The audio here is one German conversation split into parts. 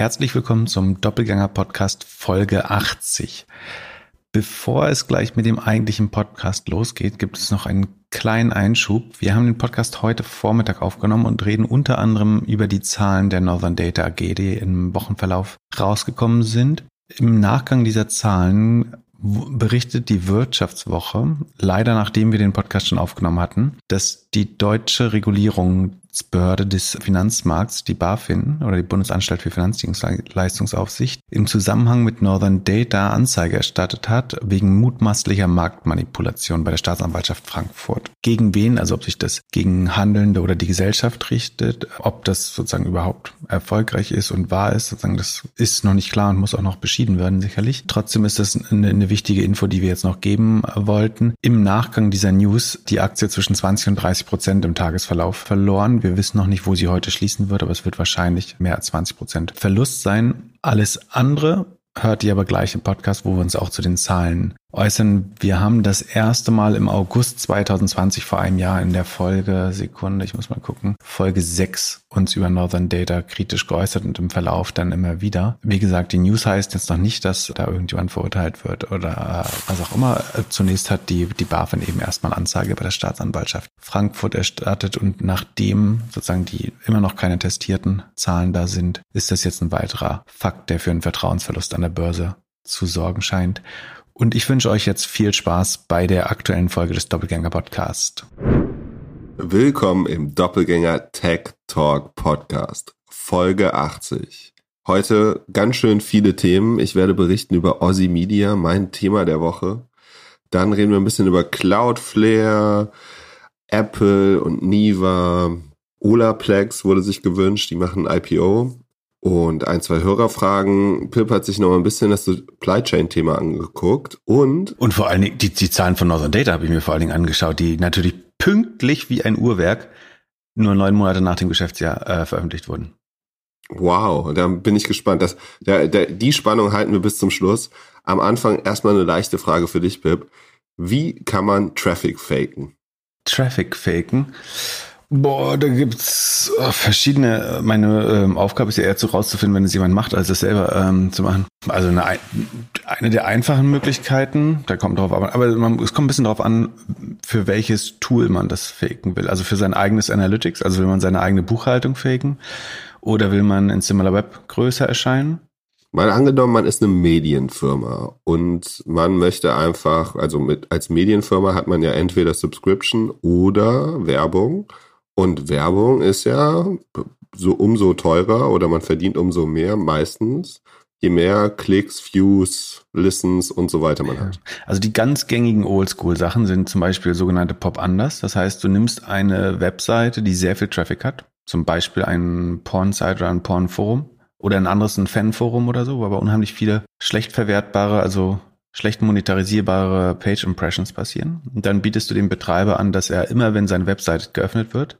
Herzlich willkommen zum Doppelgänger Podcast Folge 80. Bevor es gleich mit dem eigentlichen Podcast losgeht, gibt es noch einen kleinen Einschub. Wir haben den Podcast heute Vormittag aufgenommen und reden unter anderem über die Zahlen der Northern Data AG, die im Wochenverlauf rausgekommen sind. Im Nachgang dieser Zahlen berichtet die Wirtschaftswoche, leider nachdem wir den Podcast schon aufgenommen hatten, dass die deutsche Regulierung Aufsichtsbehörde des Finanzmarkts, die BaFin oder die Bundesanstalt für Finanzdienstleistungsaufsicht, im Zusammenhang mit Northern Data Anzeige erstattet hat wegen mutmaßlicher Marktmanipulation bei der Staatsanwaltschaft Frankfurt. Gegen wen, also ob sich das gegen Handelnde oder die Gesellschaft richtet, ob das sozusagen überhaupt erfolgreich ist und wahr ist, sozusagen das ist noch nicht klar und muss auch noch beschieden werden, sicherlich. Trotzdem ist das eine, eine wichtige Info, die wir jetzt noch geben wollten. Im Nachgang dieser News die Aktie zwischen 20 und 30 Prozent im Tagesverlauf verloren wir wissen noch nicht, wo sie heute schließen wird, aber es wird wahrscheinlich mehr als 20 Prozent Verlust sein. Alles andere hört ihr aber gleich im Podcast, wo wir uns auch zu den Zahlen äußern. Wir haben das erste Mal im August 2020 vor einem Jahr in der Folge, Sekunde, ich muss mal gucken, Folge 6 uns über Northern Data kritisch geäußert und im Verlauf dann immer wieder. Wie gesagt, die News heißt jetzt noch nicht, dass da irgendjemand verurteilt wird oder äh, was auch immer. Zunächst hat die, die BaFin eben erstmal Anzeige bei der Staatsanwaltschaft Frankfurt erstattet und nachdem sozusagen die immer noch keine testierten Zahlen da sind, ist das jetzt ein weiterer Fakt, der für einen Vertrauensverlust an der Börse zu sorgen scheint. Und ich wünsche euch jetzt viel Spaß bei der aktuellen Folge des Doppelgänger Podcast. Willkommen im Doppelgänger Tech Talk Podcast, Folge 80. Heute ganz schön viele Themen. Ich werde berichten über Aussie Media, mein Thema der Woche. Dann reden wir ein bisschen über Cloudflare, Apple und Niva. Olaplex wurde sich gewünscht, die machen IPO und ein, zwei Hörerfragen. Pip hat sich noch ein bisschen das Supply Chain Thema angeguckt und und vor allen Dingen die, die Zahlen von Northern Data habe ich mir vor allen Dingen angeschaut, die natürlich pünktlich wie ein Uhrwerk nur neun Monate nach dem Geschäftsjahr äh, veröffentlicht wurden. Wow, da bin ich gespannt. Das, der, der, die Spannung halten wir bis zum Schluss. Am Anfang erstmal eine leichte Frage für dich, Pip. Wie kann man Traffic faken? Traffic faken? Boah, da gibt's äh, verschiedene. Meine ähm, Aufgabe ist ja eher zu rauszufinden, wenn es jemand macht, als es selber ähm, zu machen. Also eine, eine der einfachen Möglichkeiten, da kommt drauf an, aber man, es kommt ein bisschen drauf an, für welches Tool man das faken will. Also für sein eigenes Analytics, also will man seine eigene Buchhaltung faken oder will man in SimilarWeb größer erscheinen? Mal angenommen, man ist eine Medienfirma und man möchte einfach, also mit als Medienfirma hat man ja entweder Subscription oder Werbung. Und Werbung ist ja so umso teurer oder man verdient umso mehr meistens, je mehr Klicks, Views, Listens und so weiter man hat. Also die ganz gängigen Oldschool-Sachen sind zum Beispiel sogenannte Pop-Unders. Das heißt, du nimmst eine Webseite, die sehr viel Traffic hat, zum Beispiel ein Porn-Site oder ein Porn-Forum oder ein anderes ein Fan-Forum oder so, wo aber unheimlich viele schlecht verwertbare, also schlecht monetarisierbare Page Impressions passieren. Und dann bietest du dem Betreiber an, dass er immer, wenn seine Website geöffnet wird,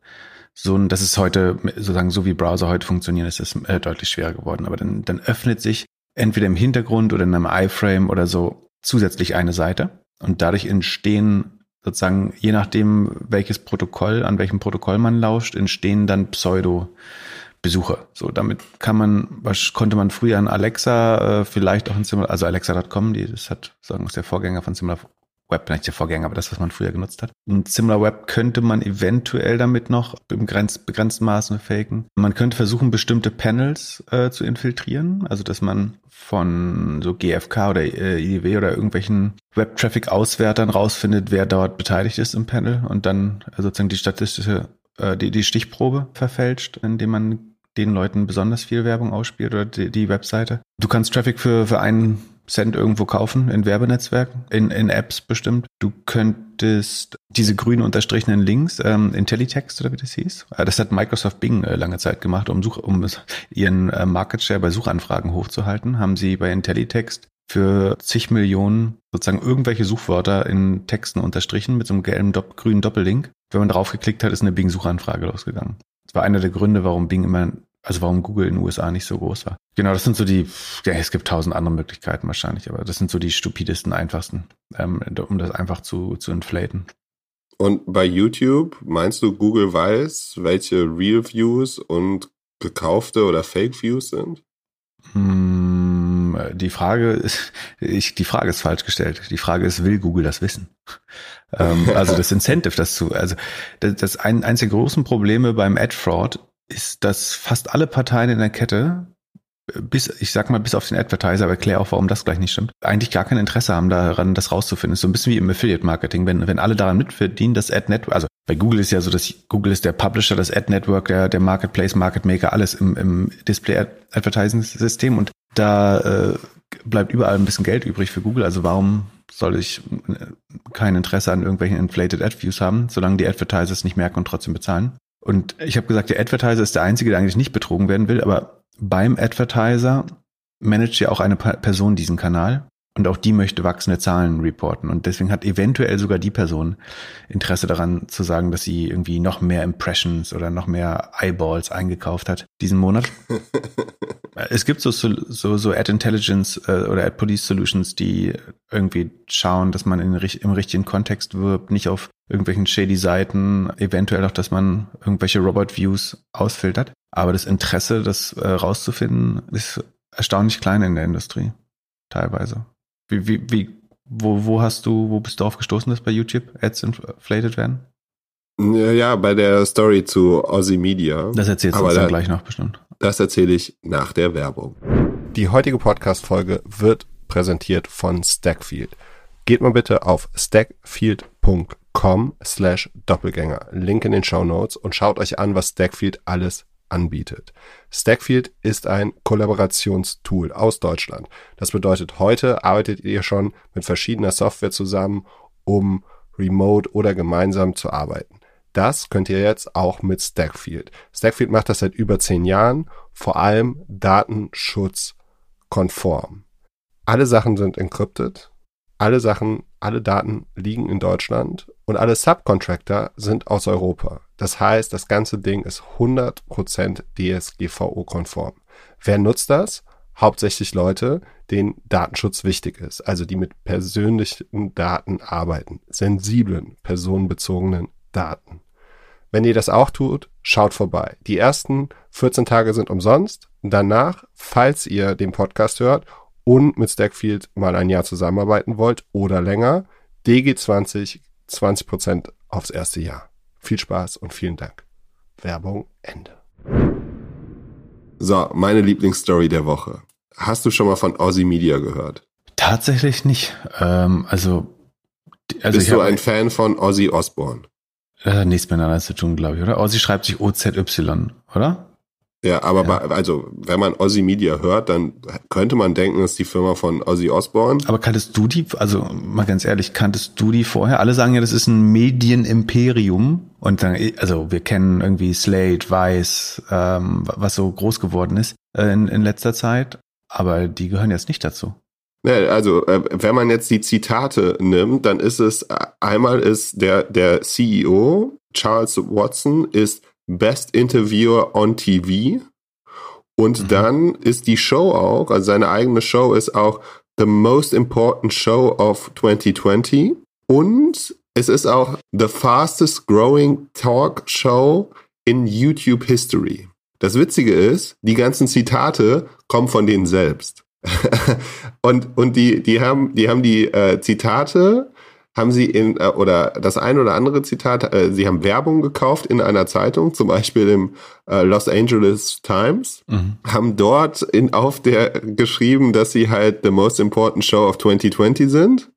so ein, das ist heute sozusagen so wie Browser heute funktionieren, ist es äh, deutlich schwerer geworden. Aber dann, dann öffnet sich entweder im Hintergrund oder in einem iFrame oder so zusätzlich eine Seite und dadurch entstehen sozusagen, je nachdem, welches Protokoll, an welchem Protokoll man lauscht, entstehen dann Pseudo Besucher. So, damit kann man, was konnte man früher an Alexa, äh, vielleicht auch in Similar, also Alexa.com, die, das hat, sagen ist der Vorgänger von Similar Web, nicht der Vorgänger, aber das, was man früher genutzt hat. Und Similar Web könnte man eventuell damit noch im begrenzten Maße faken. Man könnte versuchen, bestimmte Panels äh, zu infiltrieren, also dass man von so GFK oder äh, IDW oder irgendwelchen Web-Traffic-Auswertern rausfindet, wer dort beteiligt ist im Panel und dann äh, sozusagen die statistische, äh, die, die Stichprobe verfälscht, indem man den Leuten besonders viel Werbung ausspielt oder die, die Webseite. Du kannst Traffic für, für einen Cent irgendwo kaufen in Werbenetzwerken, in, in Apps bestimmt. Du könntest diese grün unterstrichenen Links, ähm, IntelliText oder wie das hieß, äh, das hat Microsoft Bing äh, lange Zeit gemacht, um, Such, um ihren äh, Market Share bei Suchanfragen hochzuhalten, haben sie bei IntelliText für zig Millionen sozusagen irgendwelche Suchwörter in Texten unterstrichen mit so einem gelben, grünen Doppellink. Wenn man drauf geklickt hat, ist eine Bing-Suchanfrage losgegangen. Das war einer der Gründe, warum Bing immer, also warum Google in den USA nicht so groß war. Genau, das sind so die, ja, es gibt tausend andere Möglichkeiten wahrscheinlich, aber das sind so die stupidesten, einfachsten, ähm, um das einfach zu, zu inflaten. Und bei YouTube, meinst du, Google weiß, welche Real Views und gekaufte oder Fake Views sind? Hm, die Frage ist, ich, die Frage ist falsch gestellt. Die Frage ist, will Google das wissen? ähm, also das Incentive, das zu, also das, das ein, eins der großen Probleme beim Ad Fraud ist, dass fast alle Parteien in der Kette bis, ich sag mal, bis auf den Advertiser, aber erkläre auch, warum das gleich nicht stimmt, eigentlich gar kein Interesse haben daran, das rauszufinden. ist so ein bisschen wie im Affiliate-Marketing. Wenn, wenn alle daran mitverdienen, das Ad-Network, also bei Google ist ja so, dass Google ist der Publisher, das Ad-Network, der, der Marketplace, Market Maker, alles im, im Display-Advertising-System und da äh, bleibt überall ein bisschen Geld übrig für Google. Also warum soll ich äh, kein Interesse an irgendwelchen inflated Ad-Views haben, solange die Advertisers nicht merken und trotzdem bezahlen? Und ich habe gesagt, der Advertiser ist der Einzige, der eigentlich nicht betrogen werden will, aber beim Advertiser managt ja auch eine Person diesen Kanal und auch die möchte wachsende Zahlen reporten. Und deswegen hat eventuell sogar die Person Interesse daran zu sagen, dass sie irgendwie noch mehr Impressions oder noch mehr Eyeballs eingekauft hat diesen Monat. es gibt so, so, so Ad Intelligence äh, oder Ad Police Solutions, die irgendwie schauen, dass man in, im richtigen Kontext wirbt, nicht auf irgendwelchen shady Seiten, eventuell auch, dass man irgendwelche Robot Views ausfiltert. Aber das Interesse, das äh, rauszufinden, ist erstaunlich klein in der Industrie. Teilweise. Wie, wie, wie, wo, wo hast du, wo bist du aufgestoßen, dass bei YouTube Ads inflated werden? Ja, bei der Story zu Aussie Media. Das erzählst du uns dann gleich noch bestimmt. Das erzähle ich nach der Werbung. Die heutige Podcast-Folge wird präsentiert von Stackfield. Geht mal bitte auf stackfield.com slash Doppelgänger. Link in den Show Notes und schaut euch an, was Stackfield alles anbietet. Stackfield ist ein Kollaborationstool aus Deutschland. Das bedeutet, heute arbeitet ihr schon mit verschiedener Software zusammen, um remote oder gemeinsam zu arbeiten. Das könnt ihr jetzt auch mit Stackfield. Stackfield macht das seit über zehn Jahren, vor allem datenschutzkonform. Alle Sachen sind encrypted, alle Sachen, alle Daten liegen in Deutschland und alle Subcontractor sind aus Europa. Das heißt, das ganze Ding ist 100% DSGVO-konform. Wer nutzt das? Hauptsächlich Leute, denen Datenschutz wichtig ist, also die mit persönlichen Daten arbeiten, sensiblen, personenbezogenen Daten. Wenn ihr das auch tut, schaut vorbei. Die ersten 14 Tage sind umsonst. Danach, falls ihr den Podcast hört und mit Stackfield mal ein Jahr zusammenarbeiten wollt oder länger, DG20 20% aufs erste Jahr. Viel Spaß und vielen Dank. Werbung Ende. So, meine Lieblingsstory der Woche. Hast du schon mal von Aussie Media gehört? Tatsächlich nicht. Ähm, also, also bist du ein Fan von Ozzy Osbourne? Äh, nichts miteinander zu tun, glaube ich, oder? Ozzy schreibt sich OZY, oder? Ja, aber ja. Bei, also wenn man Ozzy Media hört, dann könnte man denken, das ist die Firma von Ozzy Osbourne. Aber kanntest du die, also mal ganz ehrlich, kanntest du die vorher? Alle sagen ja, das ist ein Medienimperium und dann, also wir kennen irgendwie Slate, Weiß, ähm, was so groß geworden ist äh, in, in letzter Zeit, aber die gehören jetzt nicht dazu. Also äh, wenn man jetzt die Zitate nimmt, dann ist es äh, einmal ist der der CEO Charles Watson ist Best Interviewer on TV. Und mhm. dann ist die Show auch, also seine eigene Show ist auch The Most Important Show of 2020. Und es ist auch The Fastest Growing Talk Show in YouTube History. Das Witzige ist, die ganzen Zitate kommen von denen selbst. und und die, die haben die, haben die äh, Zitate haben sie in, äh, oder das ein oder andere Zitat, äh, sie haben Werbung gekauft in einer Zeitung, zum Beispiel im äh, Los Angeles Times, mhm. haben dort in, auf der geschrieben, dass sie halt the most important show of 2020 sind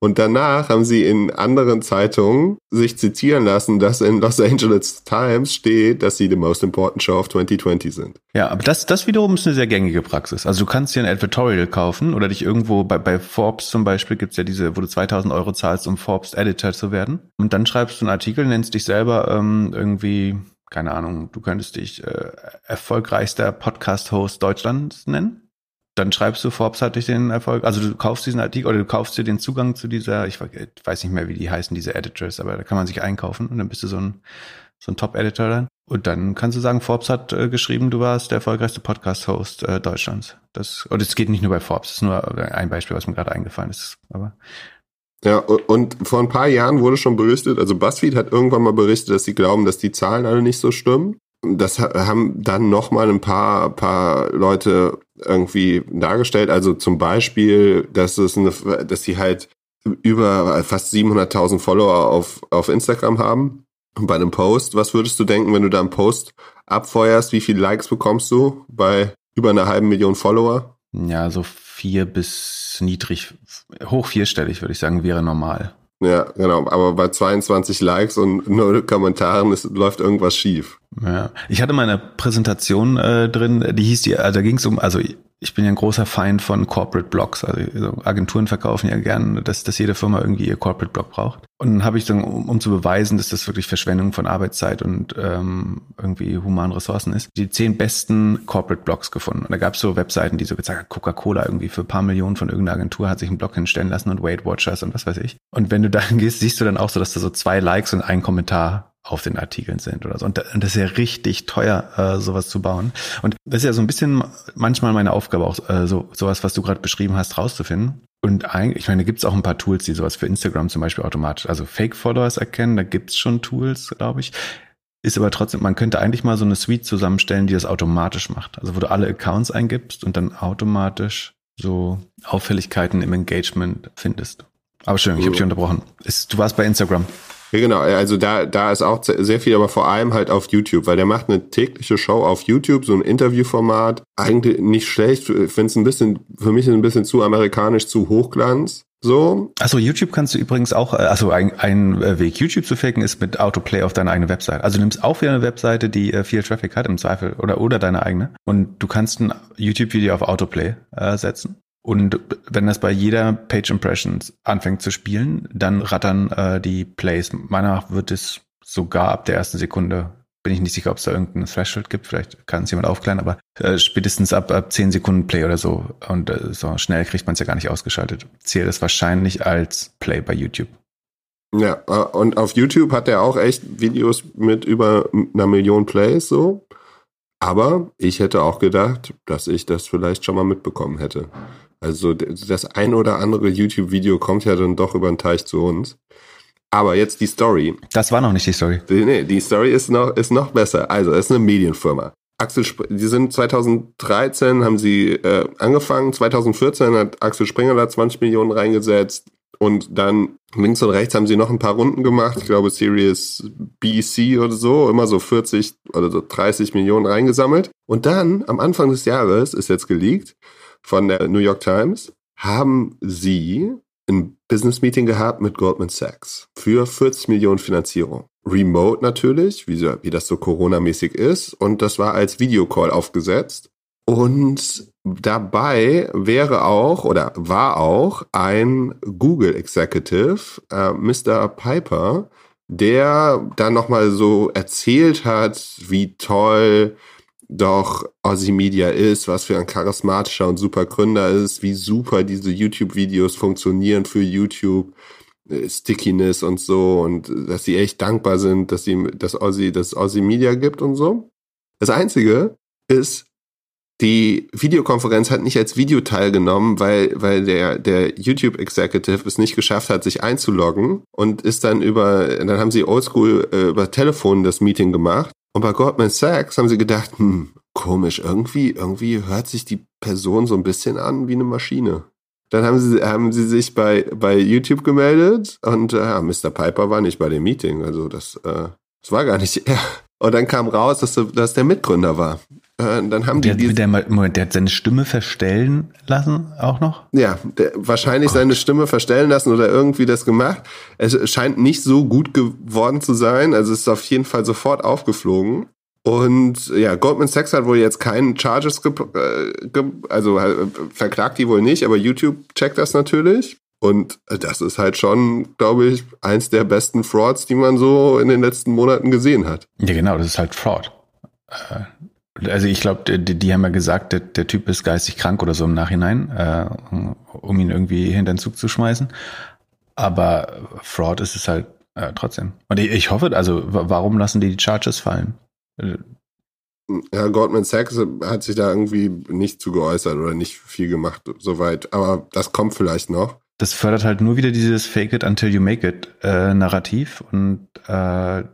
und danach haben sie in anderen Zeitungen sich zitieren lassen, dass in Los Angeles Times steht, dass sie the most important show of 2020 sind. Ja, aber das, das wiederum ist eine sehr gängige Praxis. Also du kannst dir ein Advertorial kaufen oder dich irgendwo bei, bei Forbes zum Beispiel gibt's ja diese, wo du 2000 Euro zahlst, um Forbes Editor zu werden. Und dann schreibst du einen Artikel, nennst dich selber ähm, irgendwie keine Ahnung, du könntest dich äh, erfolgreichster Podcast-Host Deutschlands nennen dann schreibst du, Forbes hat dich den Erfolg, also du kaufst diesen Artikel oder du kaufst dir den Zugang zu dieser, ich weiß nicht mehr, wie die heißen, diese Editors, aber da kann man sich einkaufen und dann bist du so ein, so ein Top-Editor dann. Und dann kannst du sagen, Forbes hat äh, geschrieben, du warst der erfolgreichste Podcast-Host äh, Deutschlands. Das, und es geht nicht nur bei Forbes, das ist nur ein Beispiel, was mir gerade eingefallen ist. Aber ja, und vor ein paar Jahren wurde schon berichtet, also BuzzFeed hat irgendwann mal berichtet, dass sie glauben, dass die Zahlen alle nicht so stimmen das haben dann nochmal ein paar, paar Leute irgendwie dargestellt. Also zum Beispiel, dass es eine, dass sie halt über fast 700.000 Follower auf, auf Instagram haben. Und bei einem Post, was würdest du denken, wenn du da einen Post abfeuerst? Wie viele Likes bekommst du bei über einer halben Million Follower? Ja, so vier bis niedrig, hoch vierstellig, würde ich sagen, wäre normal. Ja, genau. Aber bei 22 Likes und null Kommentaren ist, läuft irgendwas schief. Ja. Ich hatte meine Präsentation äh, drin, die hieß die, also da ging es um, also ich bin ja ein großer Feind von Corporate Blogs. Also Agenturen verkaufen ja gern, dass, dass jede Firma irgendwie ihr Corporate Blog braucht. Und dann habe ich dann, um, um, zu beweisen, dass das wirklich Verschwendung von Arbeitszeit und ähm, irgendwie humanen Ressourcen ist, die zehn besten Corporate Blogs gefunden. Und da gab es so Webseiten, die so gezeigt haben, Coca-Cola irgendwie für ein paar Millionen von irgendeiner Agentur hat sich einen Blog hinstellen lassen und Weight Watchers und was weiß ich. Und wenn du da gehst, siehst du dann auch so, dass da so zwei Likes und ein Kommentar auf den Artikeln sind oder so. Und, das ist ja richtig teuer, äh, sowas zu bauen. Und das ist ja so ein bisschen manchmal meine Aufgabe, auch äh, so sowas, was du gerade beschrieben hast, rauszufinden. Und eigentlich, ich meine, da gibt es auch ein paar Tools, die sowas für Instagram zum Beispiel automatisch, also Fake-Followers erkennen, da gibt es schon Tools, glaube ich. Ist aber trotzdem, man könnte eigentlich mal so eine Suite zusammenstellen, die das automatisch macht. Also wo du alle Accounts eingibst und dann automatisch so Auffälligkeiten im Engagement findest. Aber schön, ich habe dich unterbrochen. Ist, du warst bei Instagram. Ja, genau. Also da, da ist auch sehr viel, aber vor allem halt auf YouTube, weil der macht eine tägliche Show auf YouTube, so ein Interviewformat. Eigentlich nicht schlecht. Finde ein bisschen, für mich ein bisschen zu amerikanisch, zu Hochglanz. So. Also YouTube kannst du übrigens auch, äh, also ein, ein äh, Weg YouTube zu faken ist mit Autoplay auf deine eigene Website. Also du nimmst auch wieder eine Webseite, die äh, viel Traffic hat im Zweifel oder oder deine eigene und du kannst ein YouTube-Video auf Autoplay äh, setzen und wenn das bei jeder Page Impressions anfängt zu spielen, dann rattern äh, die Plays. Meiner wird es sogar ab der ersten Sekunde, bin ich nicht sicher, ob es da irgendein Threshold gibt, vielleicht kann es jemand aufklären, aber äh, spätestens ab, ab 10 Sekunden Play oder so. Und äh, so schnell kriegt man es ja gar nicht ausgeschaltet. Zählt es wahrscheinlich als Play bei YouTube. Ja, äh, und auf YouTube hat er auch echt Videos mit über einer Million Plays so. Aber ich hätte auch gedacht, dass ich das vielleicht schon mal mitbekommen hätte. Also das ein oder andere YouTube-Video kommt ja dann doch über den Teich zu uns. Aber jetzt die Story. Das war noch nicht die Story. Nee, die Story ist noch, ist noch besser. Also, es ist eine Medienfirma. Axel, Sp die sind 2013 haben sie äh, angefangen. 2014 hat Axel Springer da 20 Millionen reingesetzt. Und dann links und rechts haben sie noch ein paar Runden gemacht. Ich glaube, Series BC oder so. Immer so 40 oder so 30 Millionen reingesammelt. Und dann, am Anfang des Jahres, ist jetzt geleakt, von der New York Times, haben sie ein Business Meeting gehabt mit Goldman Sachs für 40 Millionen Finanzierung. Remote natürlich, wie, wie das so Corona-mäßig ist. Und das war als Videocall aufgesetzt. Und dabei wäre auch oder war auch ein Google Executive, äh, Mr. Piper, der dann nochmal so erzählt hat, wie toll doch Aussie Media ist, was für ein charismatischer und super Gründer ist, wie super diese YouTube-Videos funktionieren für YouTube, äh, Stickiness und so und dass sie echt dankbar sind, dass sie, dass Aussie, dass Aussie Media gibt und so. Das einzige ist, die Videokonferenz hat nicht als Video teilgenommen, weil, weil der, der YouTube Executive es nicht geschafft hat, sich einzuloggen und ist dann über, dann haben sie oldschool äh, über Telefon das Meeting gemacht und bei Goldman Sachs haben sie gedacht, hm, komisch, irgendwie, irgendwie hört sich die Person so ein bisschen an wie eine Maschine. Dann haben sie, haben sie sich bei, bei YouTube gemeldet und äh, Mr. Piper war nicht bei dem Meeting. Also das, äh, das war gar nicht er. Und dann kam raus, dass, dass der Mitgründer war. Äh, dann haben der, die der, Moment, der hat seine Stimme verstellen lassen auch noch? Ja, der, wahrscheinlich Gott. seine Stimme verstellen lassen oder irgendwie das gemacht. Es scheint nicht so gut geworden zu sein. Also es ist auf jeden Fall sofort aufgeflogen. Und ja, Goldman Sachs hat wohl jetzt keinen Charges, ge äh, also äh, verklagt die wohl nicht, aber YouTube checkt das natürlich. Und das ist halt schon, glaube ich, eins der besten Frauds, die man so in den letzten Monaten gesehen hat. Ja, genau, das ist halt Fraud. Also ich glaube, die, die, haben ja gesagt, der, der, Typ ist geistig krank oder so im Nachhinein, äh, um ihn irgendwie hinter den Zug zu schmeißen. Aber Fraud ist es halt äh, trotzdem. Und ich, ich, hoffe, also warum lassen die die Charges fallen? Ja, Goldman Sachs hat sich da irgendwie nicht zu geäußert oder nicht viel gemacht, soweit. Aber das kommt vielleicht noch. Das fördert halt nur wieder dieses Fake it until you make it äh, Narrativ und äh,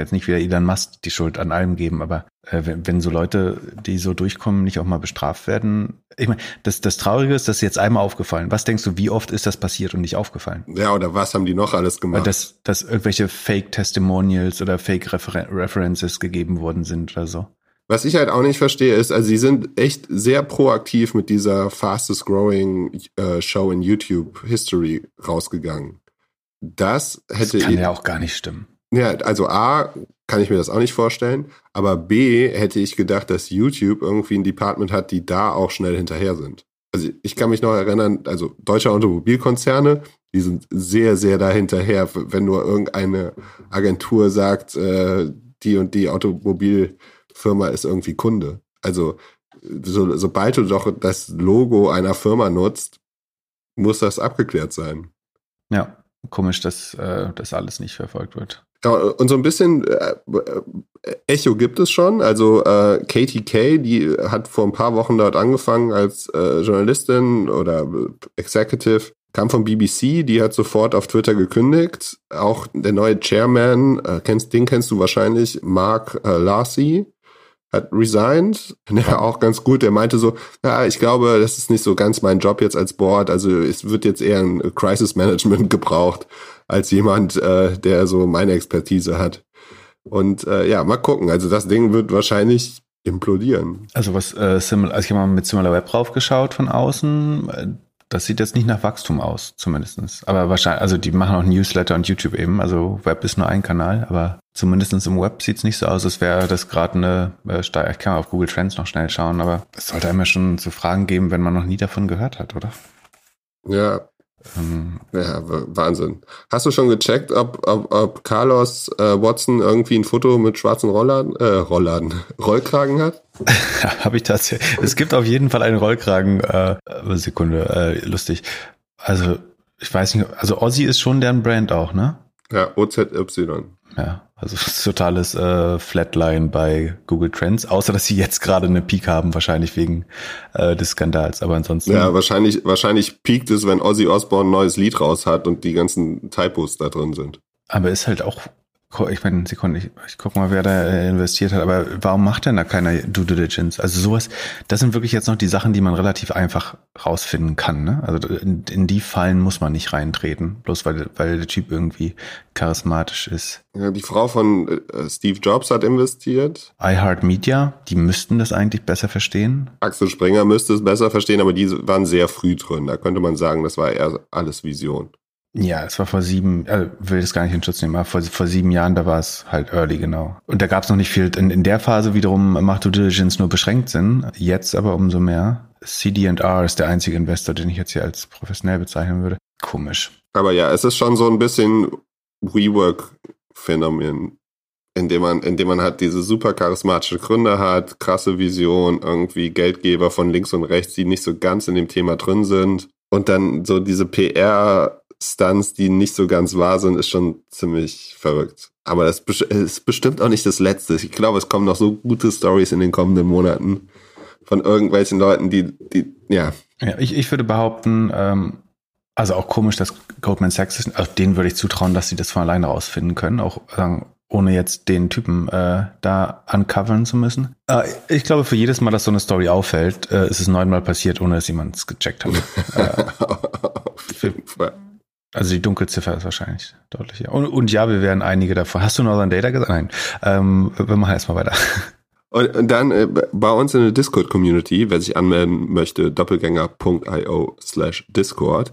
jetzt nicht wieder Elon Musk die Schuld an allem geben, aber äh, wenn, wenn so Leute, die so durchkommen, nicht auch mal bestraft werden. Ich meine, das, das Traurige ist, das ist jetzt einmal aufgefallen. Was denkst du, wie oft ist das passiert und nicht aufgefallen? Ja, oder was haben die noch alles gemacht? Dass, dass irgendwelche Fake-Testimonials oder Fake-References gegeben worden sind oder so. Was ich halt auch nicht verstehe, ist, also sie sind echt sehr proaktiv mit dieser fastest growing äh, Show in YouTube History rausgegangen. Das hätte. Das kann ja auch gar nicht stimmen. Ja, also A, kann ich mir das auch nicht vorstellen, aber B, hätte ich gedacht, dass YouTube irgendwie ein Department hat, die da auch schnell hinterher sind. Also ich kann mich noch erinnern, also deutsche Automobilkonzerne, die sind sehr, sehr da hinterher, wenn nur irgendeine Agentur sagt, äh, die und die Automobilfirma ist irgendwie Kunde. Also so, sobald du doch das Logo einer Firma nutzt, muss das abgeklärt sein. Ja, komisch, dass äh, das alles nicht verfolgt wird. Ja, und so ein bisschen äh, äh, Echo gibt es schon. Also äh, KTK, die hat vor ein paar Wochen dort angefangen als äh, Journalistin oder Executive, kam vom BBC, die hat sofort auf Twitter gekündigt. Auch der neue Chairman, äh, kennst, den kennst du wahrscheinlich, Mark äh, Larcy, hat resigned. Ja, auch ganz gut. Der meinte so, ja, ich glaube, das ist nicht so ganz mein Job jetzt als Board. Also es wird jetzt eher ein Crisis Management gebraucht als jemand, äh, der so meine Expertise hat. Und äh, ja, mal gucken. Also das Ding wird wahrscheinlich implodieren. Also was äh, Similar, also ich habe mal mit Similar Web draufgeschaut von außen. Das sieht jetzt nicht nach Wachstum aus, zumindestens. Aber wahrscheinlich, also die machen auch Newsletter und YouTube eben. Also Web ist nur ein Kanal, aber zumindestens im Web sieht es nicht so aus, als wäre das gerade eine äh, Ich kann auf Google Trends noch schnell schauen, aber es sollte einem ja schon zu Fragen geben, wenn man noch nie davon gehört hat, oder? Ja, ähm, ja, Wahnsinn. Hast du schon gecheckt, ob, ob, ob Carlos äh, Watson irgendwie ein Foto mit schwarzen Rollladen, äh, Rollladen, Rollkragen hat? Habe ich tatsächlich. Es gibt auf jeden Fall einen Rollkragen. Äh, Sekunde, äh, lustig. Also ich weiß nicht, also Ozzy ist schon deren Brand auch, ne? Ja, OZY. Ja, also totales äh, Flatline bei Google Trends, außer dass sie jetzt gerade eine Peak haben, wahrscheinlich wegen äh, des Skandals. Aber ansonsten. Ja, wahrscheinlich, wahrscheinlich peakt es, wenn Ozzy Osbourne ein neues Lied raus hat und die ganzen Typos da drin sind. Aber ist halt auch ich meine, Sekunde, ich, ich guck mal, wer da äh, investiert hat, aber warum macht denn da keiner Due Diligence? Also sowas, das sind wirklich jetzt noch die Sachen, die man relativ einfach rausfinden kann. Ne? Also in, in die Fallen muss man nicht reintreten, bloß weil, weil der Typ irgendwie charismatisch ist. Ja, die Frau von äh, Steve Jobs hat investiert. iHeartMedia, die müssten das eigentlich besser verstehen. Axel Springer müsste es besser verstehen, aber die waren sehr früh drin. Da könnte man sagen, das war eher alles Vision. Ja, es war vor sieben, äh, will das gar nicht in Schutz nehmen, aber vor, vor sieben Jahren, da war es halt early, genau. Und da gab es noch nicht viel. In, in der Phase wiederum macht Due Diligence nur beschränkt Sinn, jetzt aber umso mehr. CD&R ist der einzige Investor, den ich jetzt hier als professionell bezeichnen würde. Komisch. Aber ja, es ist schon so ein bisschen WeWork-Phänomen, indem man, indem man halt diese super charismatische Gründer hat, krasse Vision, irgendwie Geldgeber von links und rechts, die nicht so ganz in dem Thema drin sind. Und dann so diese PR Stunts, die nicht so ganz wahr sind, ist schon ziemlich verrückt. Aber das ist bestimmt auch nicht das Letzte. Ich glaube, es kommen noch so gute Stories in den kommenden Monaten von irgendwelchen Leuten, die, die, ja. Ja, ich, ich würde behaupten, ähm, also auch komisch, dass Goldman Sachs ist, also denen würde ich zutrauen, dass sie das von alleine rausfinden können, auch sagen, ohne jetzt den Typen äh, da uncovern zu müssen. Äh, ich glaube, für jedes Mal, dass so eine Story auffällt, äh, ist es neunmal passiert, ohne dass jemand es gecheckt hat. äh, Auf jeden Fall. Also die Dunkelziffer ist wahrscheinlich deutlicher. Und, und ja, wir werden einige davon. Hast du Northern Data gesagt? Nein. Ähm, wir machen erstmal weiter. Und, und dann äh, bei uns in der Discord-Community, wer sich anmelden möchte, doppelgänger.io slash Discord,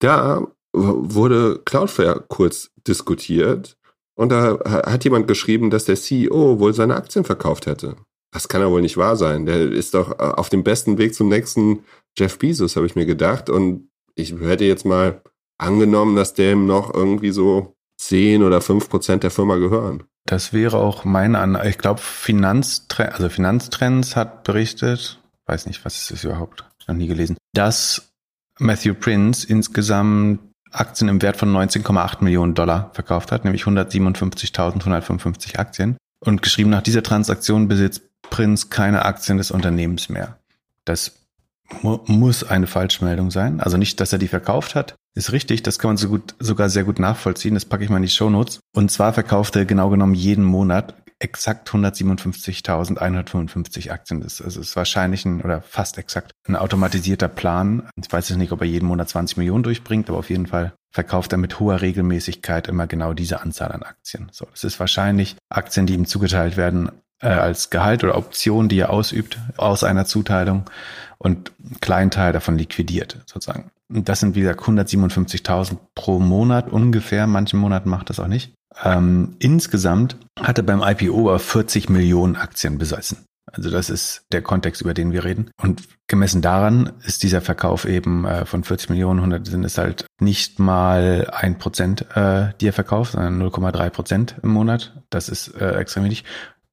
da wurde Cloudflare kurz diskutiert und da hat jemand geschrieben, dass der CEO wohl seine Aktien verkauft hätte. Das kann ja wohl nicht wahr sein. Der ist doch äh, auf dem besten Weg zum nächsten Jeff Bezos, habe ich mir gedacht. Und ich hätte jetzt mal angenommen, dass dem noch irgendwie so 10 oder 5 Prozent der Firma gehören. Das wäre auch meine Annahme. Ich glaube, Finanztrends, also Finanztrends hat berichtet, weiß nicht, was ist das überhaupt? Ich noch nie gelesen, dass Matthew Prince insgesamt Aktien im Wert von 19,8 Millionen Dollar verkauft hat, nämlich 157.155 Aktien. Und geschrieben, nach dieser Transaktion besitzt Prince keine Aktien des Unternehmens mehr. Das mu muss eine Falschmeldung sein. Also nicht, dass er die verkauft hat, ist richtig. Das kann man so gut, sogar sehr gut nachvollziehen. Das packe ich mal in die Show Notes. Und zwar verkauft er genau genommen jeden Monat exakt 157.155 Aktien. Das also ist wahrscheinlich ein, oder fast exakt ein automatisierter Plan. Ich weiß jetzt nicht, ob er jeden Monat 20 Millionen durchbringt, aber auf jeden Fall verkauft er mit hoher Regelmäßigkeit immer genau diese Anzahl an Aktien. So, das ist wahrscheinlich Aktien, die ihm zugeteilt werden äh, als Gehalt oder Option, die er ausübt aus einer Zuteilung und einen kleinen Teil davon liquidiert sozusagen. Das sind wie gesagt 157.000 pro Monat ungefähr. Manchen Monaten macht das auch nicht. Ähm, insgesamt hat er beim IPO aber 40 Millionen Aktien besessen. Also das ist der Kontext, über den wir reden. Und gemessen daran ist dieser Verkauf eben äh, von 40 Millionen, 100 sind es halt nicht mal ein Prozent, äh, die er verkauft, sondern 0,3 Prozent im Monat. Das ist äh, extrem wenig.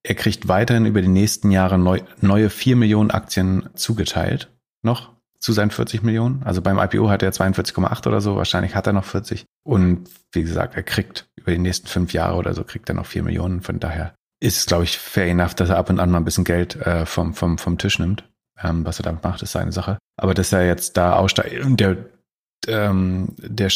Er kriegt weiterhin über die nächsten Jahre neu, neue 4 Millionen Aktien zugeteilt. Noch zu seinen 40 Millionen. Also beim IPO hat er 42,8 oder so, wahrscheinlich hat er noch 40. Und wie gesagt, er kriegt über die nächsten fünf Jahre oder so, kriegt er noch 4 Millionen. Von daher ist es, glaube ich, fair enough, dass er ab und an mal ein bisschen Geld äh, vom, vom, vom Tisch nimmt. Ähm, was er damit macht, ist seine Sache. Aber dass er jetzt da aussteigt, der, ähm, der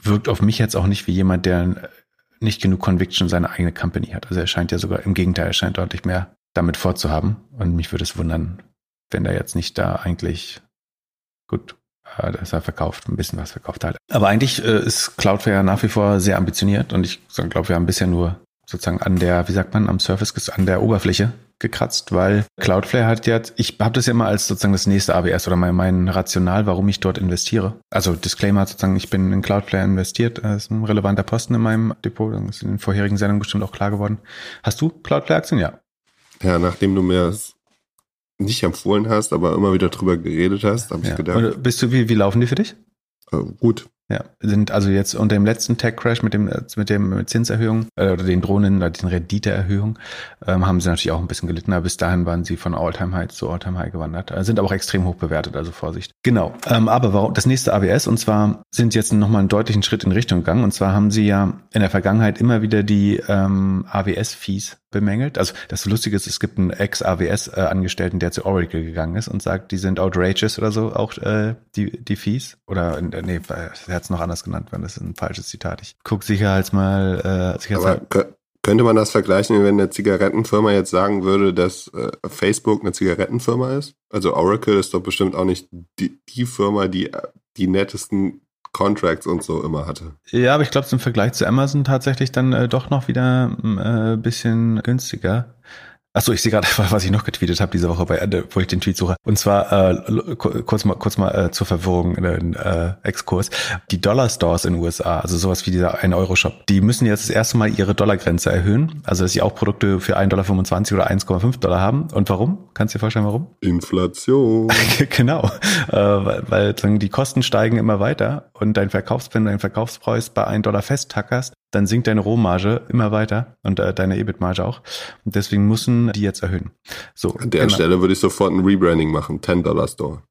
wirkt auf mich jetzt auch nicht wie jemand, der nicht genug Conviction seine eigene Company hat. Also er scheint ja sogar, im Gegenteil, er scheint deutlich mehr damit vorzuhaben. Und mich würde es wundern, wenn er jetzt nicht da eigentlich gut, äh, das er verkauft, ein bisschen was verkauft halt. Aber eigentlich äh, ist Cloudflare nach wie vor sehr ambitioniert und ich glaube, wir haben bisher nur sozusagen an der, wie sagt man, am Surface, an der Oberfläche gekratzt, weil Cloudflare hat jetzt, ich habe das ja immer als sozusagen das nächste AWS oder mein, mein Rational, warum ich dort investiere. Also Disclaimer sozusagen, ich bin in Cloudflare investiert, das ist ein relevanter Posten in meinem Depot, das ist in den vorherigen Sendungen bestimmt auch klar geworden. Hast du Cloudflare-Aktien? Ja. Ja, nachdem du mir nicht empfohlen hast, aber immer wieder drüber geredet hast, habe ja. ich gedacht. Und bist du, wie, wie laufen die für dich? Äh, gut. Ja, sind also jetzt unter dem letzten Tech-Crash mit dem, mit dem Zinserhöhung äh, oder den Drohnen oder den Renditeerhöhungen ähm, haben sie natürlich auch ein bisschen gelitten, aber bis dahin waren sie von All-Time-High zu All-Time-High gewandert, äh, sind aber auch extrem hoch bewertet, also Vorsicht. Genau, ähm, aber warum, das nächste AWS und zwar sind jetzt nochmal einen deutlichen Schritt in Richtung gegangen und zwar haben sie ja in der Vergangenheit immer wieder die ähm, AWS-Fees bemängelt. Also das Lustige ist, es gibt einen Ex-AWS-Angestellten, der zu Oracle gegangen ist und sagt, die sind outrageous oder so, auch äh, die, die Fees. Oder äh, nee, er hat es noch anders genannt, wenn das ist ein falsches Zitat. Ich guck sicherheitsmal. Äh, sicherheitsmal Aber könnte man das vergleichen, wenn eine Zigarettenfirma jetzt sagen würde, dass äh, Facebook eine Zigarettenfirma ist? Also Oracle ist doch bestimmt auch nicht die, die Firma, die die nettesten Contracts und so immer hatte. Ja, aber ich glaube, im Vergleich zu Amazon tatsächlich dann äh, doch noch wieder ein äh, bisschen günstiger. Achso, ich sehe gerade, was ich noch getweetet habe diese Woche, bei, äh, wo ich den Tweet suche. Und zwar äh, kurz mal, kurz mal äh, zur Verwirrung in äh, Exkurs. Die Dollar Stores in den USA, also sowas wie dieser 1-Euro-Shop, die müssen jetzt das erste Mal ihre Dollargrenze erhöhen. Also dass sie auch Produkte für 1,25 Dollar oder 1,5 Dollar haben. Und warum? Kannst du dir vorstellen, warum? Inflation. genau. Äh, weil, weil die Kosten steigen immer weiter und dein Verkaufs, wenn du deinen Verkaufspreis bei 1 Dollar festtackerst, dann sinkt deine Rohmarge immer weiter und äh, deine EBIT-Marge auch. Und deswegen müssen die jetzt erhöhen. So, An der genau. Stelle würde ich sofort ein Rebranding machen, 10 Dollar Store.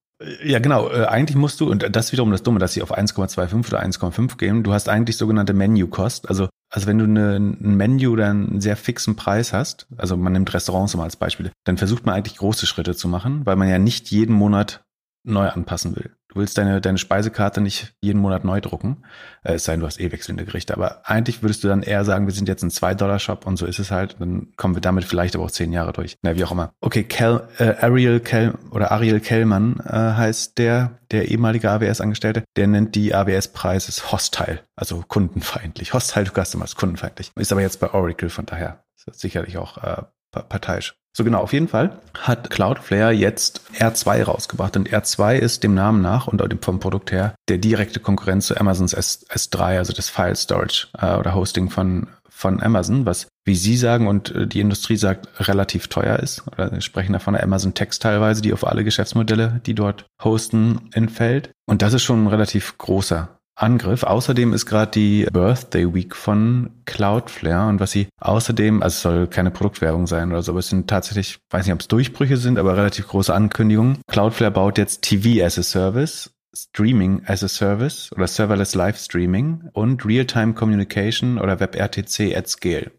Ja, genau. Äh, eigentlich musst du, und das ist wiederum das Dumme, dass sie auf 1,25 oder 1,5 gehen. Du hast eigentlich sogenannte Menu-Cost. Also, also wenn du eine, ein Menü oder einen sehr fixen Preis hast, also man nimmt Restaurants mal als Beispiel, dann versucht man eigentlich große Schritte zu machen, weil man ja nicht jeden Monat neu anpassen will. Du willst deine, deine Speisekarte nicht jeden Monat neu drucken, äh, es sei denn, du hast eh wechselnde Gerichte. Aber eigentlich würdest du dann eher sagen, wir sind jetzt ein 2-Dollar-Shop und so ist es halt. Dann kommen wir damit vielleicht aber auch zehn Jahre durch. Na, wie auch immer. Okay, Kel, äh, Ariel Kel oder Ariel Kellmann äh, heißt der, der ehemalige AWS-Angestellte, der nennt die AWS-Preise hostile, also kundenfeindlich. Hostile to customers, kundenfeindlich. Ist aber jetzt bei Oracle, von daher sicherlich auch äh, parteiisch. So genau, auf jeden Fall hat Cloudflare jetzt R2 rausgebracht und R2 ist dem Namen nach und vom Produkt her der direkte Konkurrent zu Amazons S, S3, also das File Storage äh, oder Hosting von, von Amazon, was, wie Sie sagen und äh, die Industrie sagt, relativ teuer ist. Oder wir sprechen davon Amazon Text teilweise, die auf alle Geschäftsmodelle, die dort hosten, entfällt. Und das ist schon ein relativ großer Angriff. Außerdem ist gerade die Birthday Week von Cloudflare und was sie außerdem, also es soll keine Produktwerbung sein oder so, aber es sind tatsächlich, weiß nicht, ob es Durchbrüche sind, aber relativ große Ankündigungen. Cloudflare baut jetzt TV as a Service, Streaming as a Service oder Serverless Live Streaming und Real-Time Communication oder WebRTC at Scale.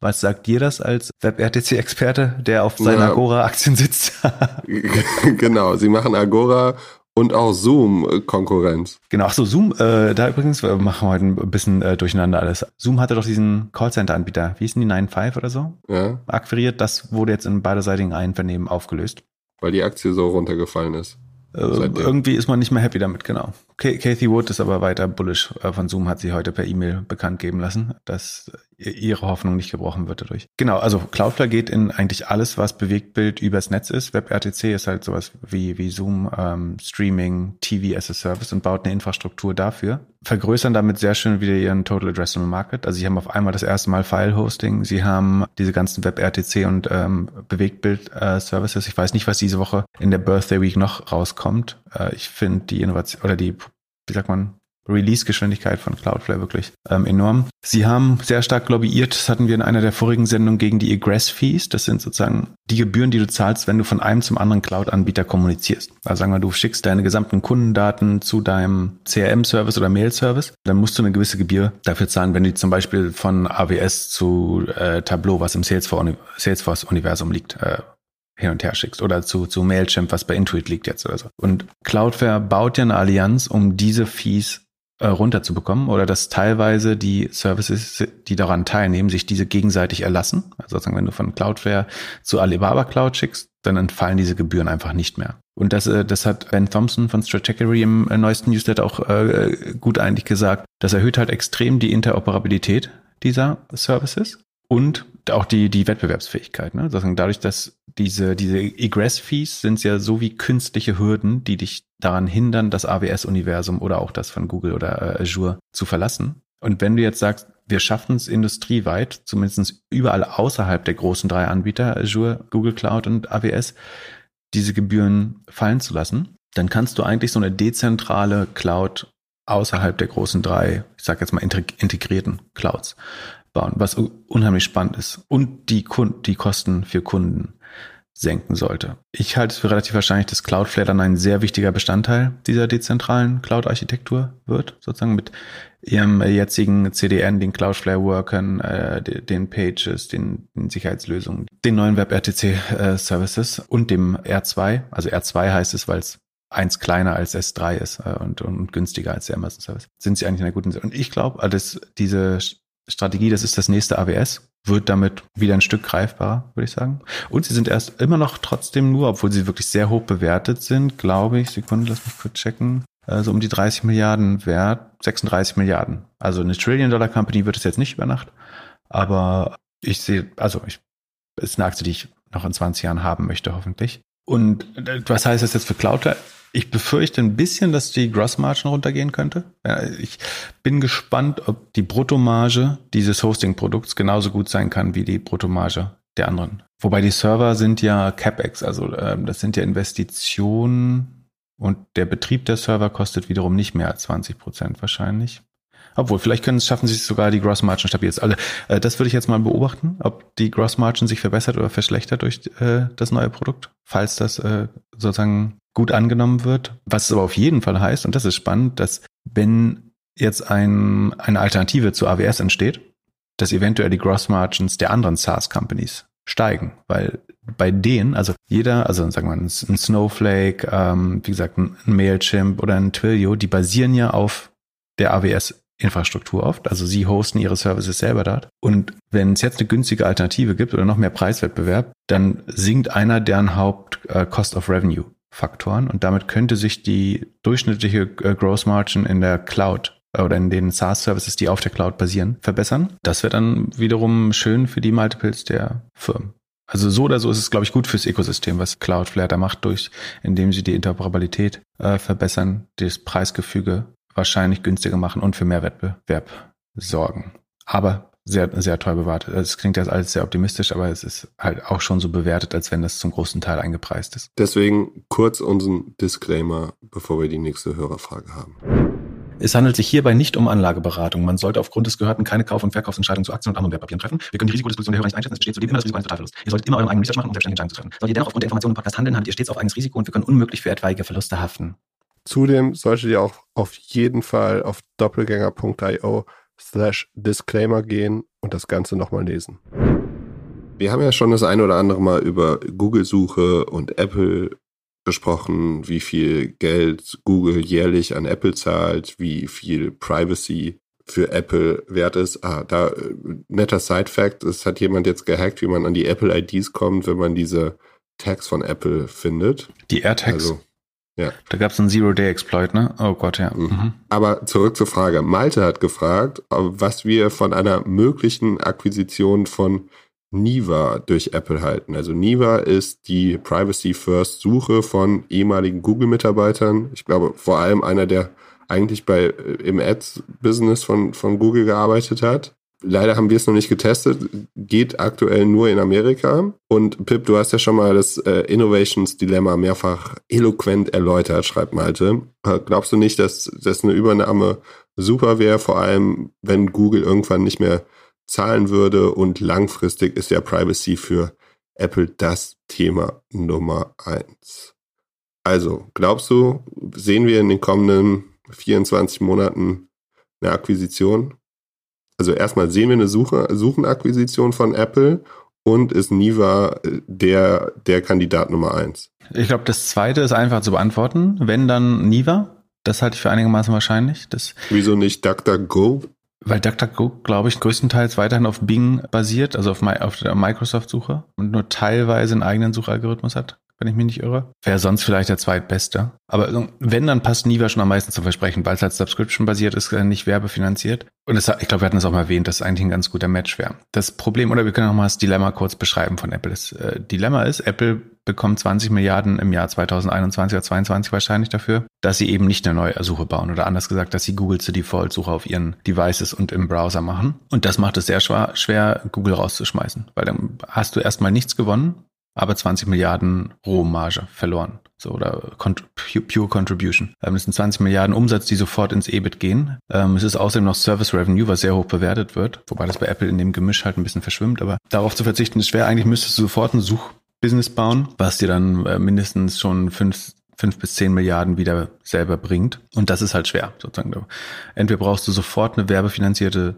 Was sagt dir das als WebRTC-Experte, der auf seinen ja. Agora-Aktien sitzt? genau, sie machen Agora Und auch Zoom-Konkurrenz. Genau, ach so, Zoom, äh, da übrigens wir machen wir heute ein bisschen äh, durcheinander alles. Zoom hatte doch diesen Callcenter-Anbieter, wie hießen die, 9.5 oder so? Ja. Akquiriert, das wurde jetzt in beiderseitigen Einvernehmen aufgelöst. Weil die Aktie so runtergefallen ist. Äh, irgendwie ist man nicht mehr happy damit, genau. Kathy Wood ist aber weiter bullish. Äh, von Zoom hat sie heute per E-Mail bekannt geben lassen, dass ihre Hoffnung nicht gebrochen wird dadurch. Genau, also Cloudflare geht in eigentlich alles, was Bewegtbild übers Netz ist. WebRTC ist halt sowas wie, wie Zoom, ähm, Streaming, TV as a Service und baut eine Infrastruktur dafür. Vergrößern damit sehr schön wieder ihren Total Addressable Market. Also sie haben auf einmal das erste Mal File-Hosting, sie haben diese ganzen WebRTC und ähm, Bewegtbild-Services. Äh, ich weiß nicht, was diese Woche in der Birthday Week noch rauskommt. Äh, ich finde die Innovation oder die, wie sagt man, Release-Geschwindigkeit von Cloudflare wirklich ähm, enorm. Sie haben sehr stark lobbyiert, das hatten wir in einer der vorigen Sendungen, gegen die Egress-Fees. Das sind sozusagen die Gebühren, die du zahlst, wenn du von einem zum anderen Cloud-Anbieter kommunizierst. Also sagen wir, du schickst deine gesamten Kundendaten zu deinem CRM-Service oder Mail-Service, dann musst du eine gewisse Gebühr dafür zahlen, wenn du zum Beispiel von AWS zu äh, Tableau, was im Salesforce-Universum liegt, äh, hin und her schickst oder zu, zu Mailchimp, was bei Intuit liegt jetzt oder so. Und Cloudflare baut ja eine Allianz, um diese Fees äh, runterzubekommen oder dass teilweise die Services, die daran teilnehmen, sich diese gegenseitig erlassen. Also sozusagen, wenn du von Cloudflare zu Alibaba Cloud schickst, dann entfallen diese Gebühren einfach nicht mehr. Und das, äh, das hat Ben Thompson von Stratechery im äh, neuesten Newsletter auch äh, gut eigentlich gesagt. Das erhöht halt extrem die Interoperabilität dieser Services und auch die, die Wettbewerbsfähigkeit. Ne? Dadurch, dass diese, diese Egress-Fees sind ja so wie künstliche Hürden, die dich daran hindern, das AWS-Universum oder auch das von Google oder äh, Azure zu verlassen. Und wenn du jetzt sagst, wir schaffen es industrieweit, zumindest überall außerhalb der großen drei Anbieter, Azure, Google Cloud und AWS, diese Gebühren fallen zu lassen, dann kannst du eigentlich so eine dezentrale Cloud außerhalb der großen drei, ich sage jetzt mal integrierten Clouds bauen, was unheimlich spannend ist und die, Kunden, die Kosten für Kunden senken sollte. Ich halte es für relativ wahrscheinlich, dass Cloudflare dann ein sehr wichtiger Bestandteil dieser dezentralen Cloud-Architektur wird, sozusagen mit ihrem jetzigen CDN, den Cloudflare Workern, äh, den Pages, den, den Sicherheitslösungen, den neuen WebRTC äh, und dem R2. Also R2 heißt es, weil es eins kleiner als S3 ist äh, und, und günstiger als der Amazon Service. Sind sie eigentlich in einer guten Und ich glaube, dass diese Strategie, das ist das nächste AWS, wird damit wieder ein Stück greifbarer, würde ich sagen. Und sie sind erst immer noch trotzdem nur, obwohl sie wirklich sehr hoch bewertet sind, glaube ich, Sekunde, lass mich kurz checken, also um die 30 Milliarden wert, 36 Milliarden. Also eine Trillion-Dollar-Company wird es jetzt nicht über Nacht, aber ich sehe, also ich, ist eine Aktie, die ich noch in 20 Jahren haben möchte, hoffentlich. Und äh, was heißt das jetzt für Cloud? Ich befürchte ein bisschen, dass die Grossmargin runtergehen könnte. Ich bin gespannt, ob die Bruttomarge dieses Hosting-Produkts genauso gut sein kann wie die Bruttomarge der anderen. Wobei die Server sind ja CapEx, also ähm, das sind ja Investitionen und der Betrieb der Server kostet wiederum nicht mehr als 20 Prozent wahrscheinlich. Obwohl, vielleicht können schaffen es sogar, die Gross Margin stabil. Also, äh, das würde ich jetzt mal beobachten, ob die Gross Margin sich verbessert oder verschlechtert durch äh, das neue Produkt, falls das äh, sozusagen gut angenommen wird. Was es aber auf jeden Fall heißt, und das ist spannend, dass wenn jetzt ein, eine Alternative zu AWS entsteht, dass eventuell die Gross Margins der anderen SaaS Companies steigen, weil bei denen, also jeder, also sagen wir mal, ein Snowflake, ähm, wie gesagt, ein Mailchimp oder ein Twilio, die basieren ja auf der AWS Infrastruktur oft. Also sie hosten ihre Services selber dort. Und wenn es jetzt eine günstige Alternative gibt oder noch mehr Preiswettbewerb, dann sinkt einer deren Haupt äh, Cost of Revenue Faktoren und damit könnte sich die durchschnittliche äh, Gross Margin in der Cloud äh, oder in den SaaS-Services, die auf der Cloud basieren, verbessern. Das wäre dann wiederum schön für die Multiples der Firmen. Also so oder so ist es, glaube ich, gut fürs Ökosystem, was Cloudflare da macht, durch, indem sie die Interoperabilität äh, verbessern, das Preisgefüge wahrscheinlich günstiger machen und für mehr Wettbewerb sorgen. Aber sehr, sehr teuer bewertet. Es klingt jetzt alles sehr optimistisch, aber es ist halt auch schon so bewertet, als wenn das zum großen Teil eingepreist ist. Deswegen kurz unseren Disclaimer, bevor wir die nächste Hörerfrage haben. Es handelt sich hierbei nicht um Anlageberatung. Man sollte aufgrund des Gehörten keine Kauf- und Verkaufsentscheidungen zu Aktien und anderen Wertpapieren treffen. Wir können die Risikodisposition der Hörer nicht einschätzen. Es besteht zudem immer das Risiko eines Totalverlusts. Ihr solltet immer euren eigenen Research machen, um selbstständige Entscheidungen zu treffen. Solltet ihr dennoch aufgrund der Informationen im Podcast handeln, habt ihr stets auf eigenes Risiko und wir können unmöglich für etwaige Verluste haften. Zudem solltet ihr auch auf jeden Fall auf doppelgänger.io slash Disclaimer gehen und das Ganze nochmal lesen. Wir haben ja schon das ein oder andere Mal über Google-Suche und Apple besprochen, wie viel Geld Google jährlich an Apple zahlt, wie viel Privacy für Apple wert ist. Ah, da äh, netter Side-Fact, es hat jemand jetzt gehackt, wie man an die Apple-IDs kommt, wenn man diese Tags von Apple findet. Die AirTags? Also, ja. Da gab es einen Zero-Day-Exploit, ne? Oh Gott, ja. Mhm. mhm. Aber zurück zur Frage. Malte hat gefragt, was wir von einer möglichen Akquisition von Niva durch Apple halten. Also Niva ist die Privacy First Suche von ehemaligen Google-Mitarbeitern. Ich glaube, vor allem einer, der eigentlich bei im Ads-Business von, von Google gearbeitet hat. Leider haben wir es noch nicht getestet, geht aktuell nur in Amerika. Und Pip, du hast ja schon mal das äh, Innovations Dilemma mehrfach eloquent erläutert, schreibt Malte. Äh, glaubst du nicht, dass das eine Übernahme super wäre, vor allem wenn Google irgendwann nicht mehr zahlen würde und langfristig ist ja Privacy für Apple das Thema Nummer eins. Also, glaubst du, sehen wir in den kommenden 24 Monaten eine Akquisition? Also erstmal sehen wir eine Suche, Suchenakquisition von Apple und ist Niva äh, der, der Kandidat Nummer eins? Ich glaube, das zweite ist einfach zu beantworten. Wenn dann Niva, das halte ich für einigermaßen wahrscheinlich. Das Wieso nicht DuckDuckGo? Weil DuckDuckGo, glaube ich, größtenteils weiterhin auf Bing basiert, also auf, auf der Microsoft-Suche und nur teilweise einen eigenen Suchalgorithmus hat wenn ich mich nicht irre. Wäre sonst vielleicht der zweitbeste. Aber wenn, dann passt Niva schon am meisten zu versprechen, weil es halt Subscription-basiert ist, äh, nicht werbefinanziert. Und es, ich glaube, wir hatten es auch mal erwähnt, dass es eigentlich ein ganz guter Match wäre. Das Problem, oder wir können auch mal das Dilemma kurz beschreiben von Apple. Das äh, Dilemma ist, Apple bekommt 20 Milliarden im Jahr 2021 oder 2022 wahrscheinlich dafür, dass sie eben nicht eine neue Suche bauen oder anders gesagt, dass sie Google zur Default-Suche auf ihren Devices und im Browser machen. Und das macht es sehr schwer Google rauszuschmeißen, weil dann hast du erstmal nichts gewonnen aber 20 Milliarden Rohmarge verloren. So, oder Pure Contribution. Ähm, es sind 20 Milliarden Umsatz, die sofort ins EBIT gehen. Ähm, es ist außerdem noch Service Revenue, was sehr hoch bewertet wird, wobei das bei Apple in dem Gemisch halt ein bisschen verschwimmt, aber darauf zu verzichten ist schwer. Eigentlich müsstest du sofort ein Suchbusiness bauen, was dir dann äh, mindestens schon fünf, fünf bis zehn Milliarden wieder selber bringt. Und das ist halt schwer, sozusagen. Entweder brauchst du sofort eine werbefinanzierte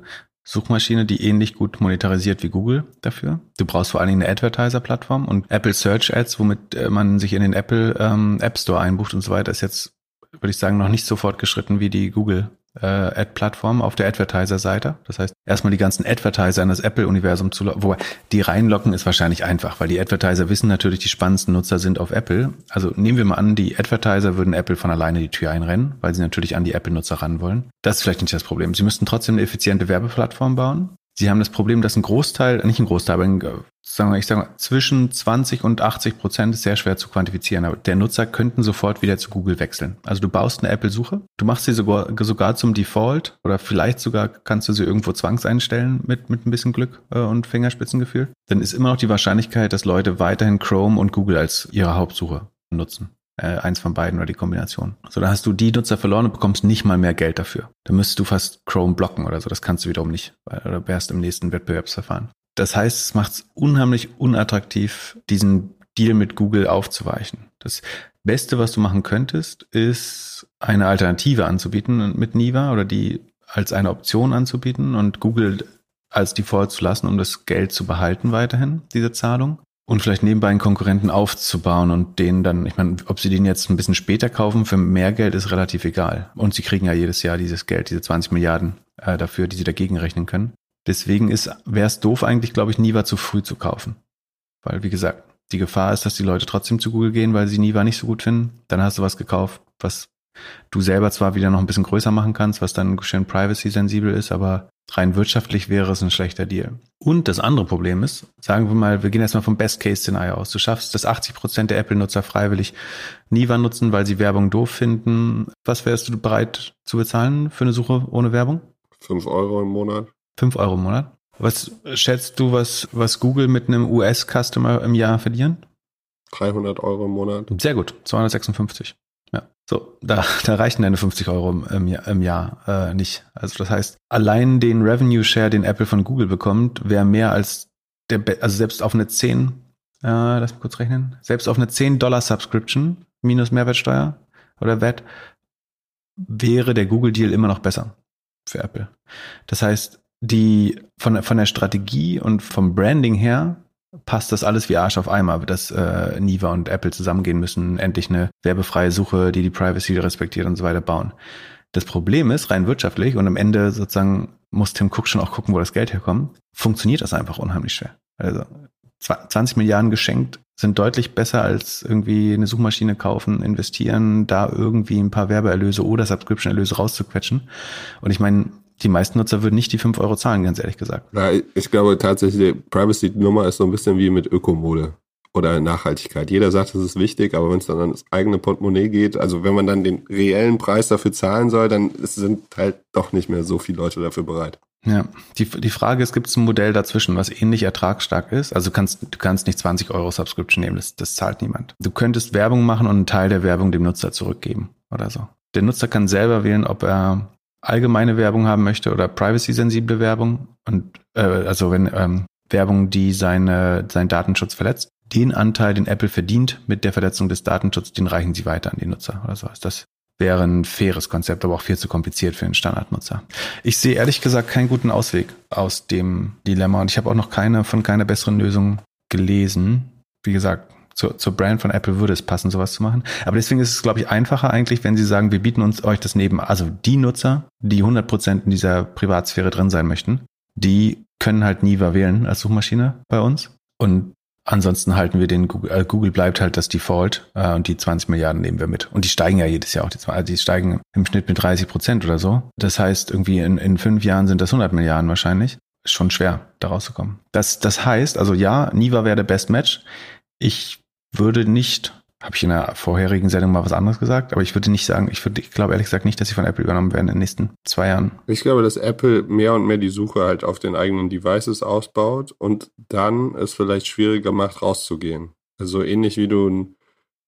Suchmaschine, die ähnlich gut monetarisiert wie Google dafür. Du brauchst vor allen Dingen eine Advertiser-Plattform und Apple Search Ads, womit äh, man sich in den Apple ähm, App Store einbucht und so weiter, ist jetzt, würde ich sagen, noch nicht so fortgeschritten wie die Google äh, Ad-Plattform auf der Advertiser-Seite. Das heißt, erstmal die ganzen Advertiser in das Apple-Universum zu locken. Wobei, die reinlocken ist wahrscheinlich einfach, weil die Advertiser wissen natürlich, die spannendsten Nutzer sind auf Apple. Also nehmen wir mal an, die Advertiser würden Apple von alleine die Tür einrennen, weil sie natürlich an die Apple-Nutzer ran wollen. Das ist vielleicht nicht das Problem. Sie müssten trotzdem eine effiziente Werbeplattform bauen. Sie haben das Problem, dass ein Großteil, nicht ein Großteil, aber ein, sagen wir, ich sage mal, zwischen 20 und 80 Prozent ist sehr schwer zu quantifizieren. Aber der Nutzer könnten sofort wieder zu Google wechseln. Also du baust eine Apple-Suche, du machst sie sogar, sogar zum Default oder vielleicht sogar kannst du sie irgendwo zwangseinstellen mit, mit ein bisschen Glück äh, und Fingerspitzengefühl. Dann ist immer noch die Wahrscheinlichkeit, dass Leute weiterhin Chrome und Google als ihre Hauptsuche nutzen äh, eins von beiden oder die Kombination. So, dann hast du die Nutzer verloren und bekommst nicht mal mehr Geld dafür. Dann müsstest du fast Chrome blocken oder so. Das kannst du wiederum nicht, weil du wärst im nächsten Wettbewerbsverfahren. Das heißt, es macht es unheimlich unattraktiv, diesen Deal mit Google aufzuweichen. Das Beste, was du machen könntest, ist eine Alternative anzubieten mit Niva oder die als eine Option anzubieten und Google als Default zu lassen, um das Geld zu behalten weiterhin, diese Zahlung und vielleicht nebenbei einen Konkurrenten aufzubauen und den dann, ich meine, ob sie den jetzt ein bisschen später kaufen für mehr Geld ist relativ egal. Und sie kriegen ja jedes Jahr dieses Geld, diese 20 Milliarden äh, dafür, die sie dagegen rechnen können. Deswegen wäre es doof eigentlich, glaube ich, Niva zu früh zu kaufen. Weil, wie gesagt, die Gefahr ist, dass die Leute trotzdem zu Google gehen, weil sie Niva nicht so gut finden. Dann hast du was gekauft, was du selber zwar wieder noch ein bisschen größer machen kannst, was dann schön privacy-sensibel ist, aber rein wirtschaftlich wäre es ein schlechter Deal. Und das andere Problem ist, sagen wir mal, wir gehen jetzt mal vom Best-Case-Szenario aus. Du schaffst, dass 80 Prozent der Apple-Nutzer freiwillig Niva nutzen, weil sie Werbung doof finden. Was wärst du bereit zu bezahlen für eine Suche ohne Werbung? Fünf Euro im Monat. Fünf Euro im Monat? Was schätzt du, was, was Google mit einem US-Customer im Jahr verdienen? 300 Euro im Monat. Sehr gut, 256. So, da, da reichen deine 50 Euro im, im Jahr äh, nicht. Also das heißt, allein den Revenue Share, den Apple von Google bekommt, wäre mehr als der, also selbst auf eine 10, äh, lass mich kurz rechnen, selbst auf eine 10 Dollar Subscription minus Mehrwertsteuer oder VAT wäre der Google Deal immer noch besser für Apple. Das heißt, die von, von der Strategie und vom Branding her passt das alles wie Arsch auf einmal, dass äh, Niva und Apple zusammengehen müssen, endlich eine werbefreie Suche, die die Privacy respektiert und so weiter bauen. Das Problem ist, rein wirtschaftlich und am Ende sozusagen muss Tim Cook schon auch gucken, wo das Geld herkommt, funktioniert das einfach unheimlich schwer. Also 20 Milliarden geschenkt sind deutlich besser als irgendwie eine Suchmaschine kaufen, investieren, da irgendwie ein paar Werbeerlöse oder Subscription-Erlöse rauszuquetschen. Und ich meine, die meisten Nutzer würden nicht die 5 Euro zahlen, ganz ehrlich gesagt. Ja, ich glaube tatsächlich, die Privacy-Nummer ist so ein bisschen wie mit Ökomode oder Nachhaltigkeit. Jeder sagt, es ist wichtig, aber wenn es dann an das eigene Portemonnaie geht, also wenn man dann den reellen Preis dafür zahlen soll, dann sind halt doch nicht mehr so viele Leute dafür bereit. Ja, die, die Frage ist, gibt es ein Modell dazwischen, was ähnlich ertragsstark ist? Also du kannst, du kannst nicht 20 Euro Subscription nehmen, das, das zahlt niemand. Du könntest Werbung machen und einen Teil der Werbung dem Nutzer zurückgeben oder so. Der Nutzer kann selber wählen, ob er allgemeine Werbung haben möchte oder privacy-sensible Werbung und äh, also wenn ähm, Werbung, die seine, seinen Datenschutz verletzt, den Anteil, den Apple verdient mit der Verletzung des Datenschutzes, den reichen sie weiter an die Nutzer oder so. Das wäre ein faires Konzept, aber auch viel zu kompliziert für den Standardnutzer. Ich sehe ehrlich gesagt keinen guten Ausweg aus dem Dilemma und ich habe auch noch keine von keiner besseren Lösung gelesen. Wie gesagt, zur, zur Brand von Apple würde es passen, sowas zu machen. Aber deswegen ist es, glaube ich, einfacher eigentlich, wenn sie sagen, wir bieten uns euch das neben, also die Nutzer, die 100% in dieser Privatsphäre drin sein möchten, die können halt Niva wählen als Suchmaschine bei uns. Und Ansonsten halten wir den Google, äh, Google bleibt halt das Default äh, und die 20 Milliarden nehmen wir mit. Und die steigen ja jedes Jahr auch. Die, also die steigen im Schnitt mit 30 Prozent oder so. Das heißt, irgendwie in, in fünf Jahren sind das 100 Milliarden wahrscheinlich. Ist schon schwer, da rauszukommen. Das, das heißt, also ja, Niva wäre der Best Match. Ich würde nicht habe ich in der vorherigen Sendung mal was anderes gesagt, aber ich würde nicht sagen, ich ich glaube ehrlich gesagt nicht, dass sie von Apple übernommen werden in den nächsten zwei Jahren. Ich glaube, dass Apple mehr und mehr die Suche halt auf den eigenen Devices ausbaut und dann es vielleicht schwieriger macht, rauszugehen. Also ähnlich wie du ein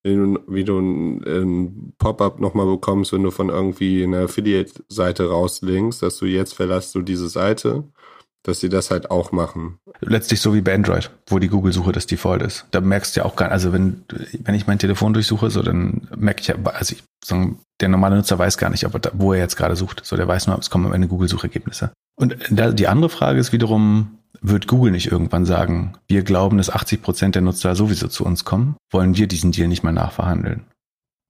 wie du, ein Pop-up nochmal bekommst, wenn du von irgendwie einer Affiliate-Seite rauslinkst, dass du jetzt verlässt du diese Seite dass sie das halt auch machen. Letztlich so wie bei Android, wo die Google-Suche das Default ist. Da merkst du ja auch gar nicht, also wenn, wenn ich mein Telefon durchsuche, so dann merke ich ja, also ich, so, der normale Nutzer weiß gar nicht, ob er wo er jetzt gerade sucht. So, der weiß nur, es kommen am Ende Google-Suchergebnisse. Und da, die andere Frage ist wiederum, wird Google nicht irgendwann sagen, wir glauben, dass 80 Prozent der Nutzer sowieso zu uns kommen, wollen wir diesen Deal nicht mehr nachverhandeln?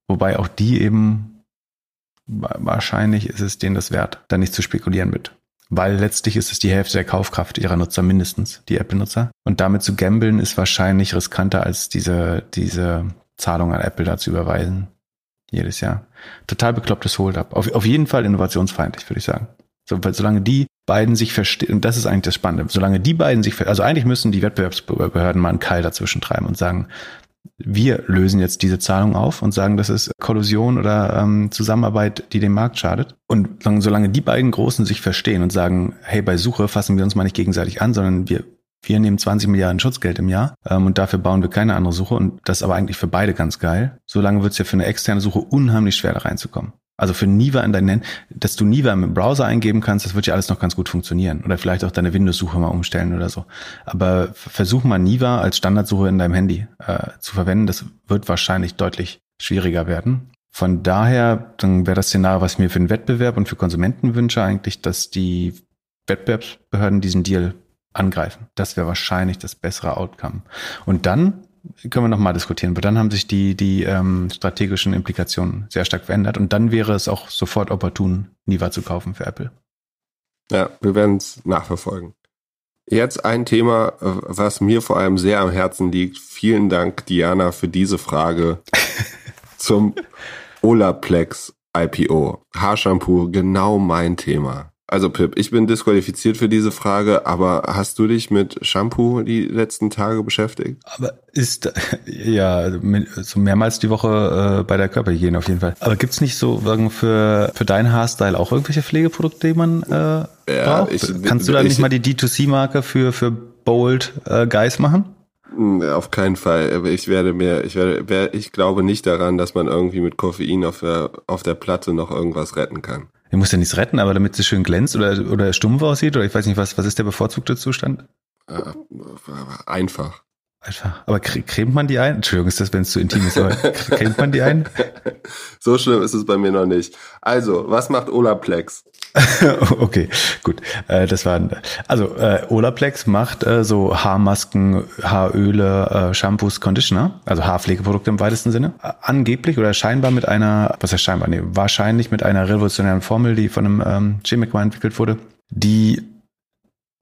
Wobei auch die eben, wahrscheinlich ist es denen das wert, da nicht zu spekulieren mit weil letztlich ist es die Hälfte der Kaufkraft ihrer Nutzer mindestens, die Apple-Nutzer. Und damit zu gambeln ist wahrscheinlich riskanter als diese, diese Zahlung an Apple da zu überweisen. Jedes Jahr. Total beklopptes Hold-up. Auf, auf jeden Fall innovationsfeindlich, würde ich sagen. So, weil solange die beiden sich verstehen, und das ist eigentlich das Spannende, solange die beiden sich, also eigentlich müssen die Wettbewerbsbehörden mal einen Keil dazwischen treiben und sagen, wir lösen jetzt diese Zahlung auf und sagen, das ist Kollusion oder ähm, Zusammenarbeit, die dem Markt schadet. Und solange die beiden Großen sich verstehen und sagen, hey, bei Suche fassen wir uns mal nicht gegenseitig an, sondern wir, wir nehmen 20 Milliarden Schutzgeld im Jahr ähm, und dafür bauen wir keine andere Suche und das ist aber eigentlich für beide ganz geil. Solange wird es ja für eine externe Suche unheimlich schwer da reinzukommen. Also für Niva in deinen, dass du Niva im Browser eingeben kannst, das wird ja alles noch ganz gut funktionieren. Oder vielleicht auch deine Windows-Suche mal umstellen oder so. Aber versuch mal Niva als Standardsuche in deinem Handy äh, zu verwenden. Das wird wahrscheinlich deutlich schwieriger werden. Von daher, dann wäre das Szenario, was ich mir für den Wettbewerb und für Konsumenten wünsche, eigentlich, dass die Wettbewerbsbehörden diesen Deal angreifen. Das wäre wahrscheinlich das bessere Outcome. Und dann können wir nochmal diskutieren. Aber dann haben sich die, die ähm, strategischen Implikationen sehr stark verändert und dann wäre es auch sofort opportun, Niva zu kaufen für Apple. Ja, wir werden es nachverfolgen. Jetzt ein Thema, was mir vor allem sehr am Herzen liegt. Vielen Dank, Diana, für diese Frage zum Olaplex IPO. Haarshampoo, genau mein Thema. Also Pip, ich bin disqualifiziert für diese Frage, aber hast du dich mit Shampoo die letzten Tage beschäftigt? Aber ist ja so mehrmals die Woche äh, bei der Körperhygiene auf jeden Fall. Aber gibt's nicht so für für deinen Haarstyle auch irgendwelche Pflegeprodukte, die man äh, ja, braucht? Ich, Kannst du da nicht mal die D2C-Marke für für Bold äh, Guys machen? Hm, auf keinen Fall. Ich werde mir, ich werde, ich glaube nicht daran, dass man irgendwie mit Koffein auf der, auf der Platte noch irgendwas retten kann. Er muss ja nichts retten, aber damit sie schön glänzt oder, oder stumpf aussieht oder ich weiß nicht, was, was ist der bevorzugte Zustand? Äh, einfach. Einfach. Aber cremt man die ein? Entschuldigung, ist das, wenn es zu intim ist, aber cremt man die ein? So schlimm ist es bei mir noch nicht. Also, was macht Olaplex? okay, gut. Äh, das war also äh, Olaplex macht äh, so Haarmasken, Haaröle, äh, Shampoos, Conditioner, also Haarpflegeprodukte im weitesten Sinne. Äh, angeblich oder scheinbar mit einer, was heißt scheinbar, nee, wahrscheinlich mit einer revolutionären Formel, die von einem ähm, Chemiker entwickelt wurde, die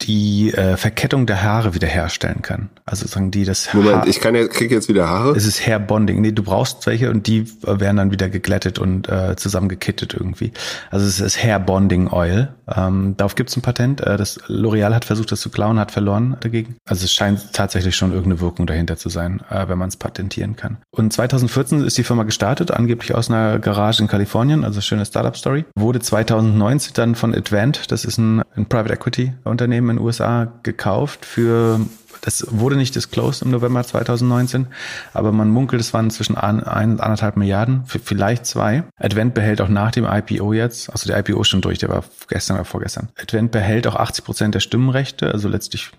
die äh, Verkettung der Haare wiederherstellen kann. Also sagen die das Moment, Haar ich kann jetzt, krieg jetzt wieder Haare? Es ist Hair Bonding. Nee, du brauchst welche und die werden dann wieder geglättet und äh, zusammengekittet irgendwie. Also es ist Hair Bonding Oil. Ähm, darauf gibt es ein Patent. Äh, das L'Oreal hat versucht, das zu klauen, hat verloren dagegen. Also es scheint tatsächlich schon irgendeine Wirkung dahinter zu sein, äh, wenn man es patentieren kann. Und 2014 ist die Firma gestartet, angeblich aus einer Garage in Kalifornien, also schöne Startup-Story. Wurde 2019 dann von Advent, das ist ein, ein Private Equity Unternehmen in den USA, gekauft für das wurde nicht disclosed im November 2019, aber man munkelt, es waren zwischen ein, ein, anderthalb Milliarden, vielleicht zwei. Advent behält auch nach dem IPO jetzt, also der IPO ist schon durch, der war gestern oder vorgestern. Advent behält auch 80 Prozent der Stimmenrechte, also letztlich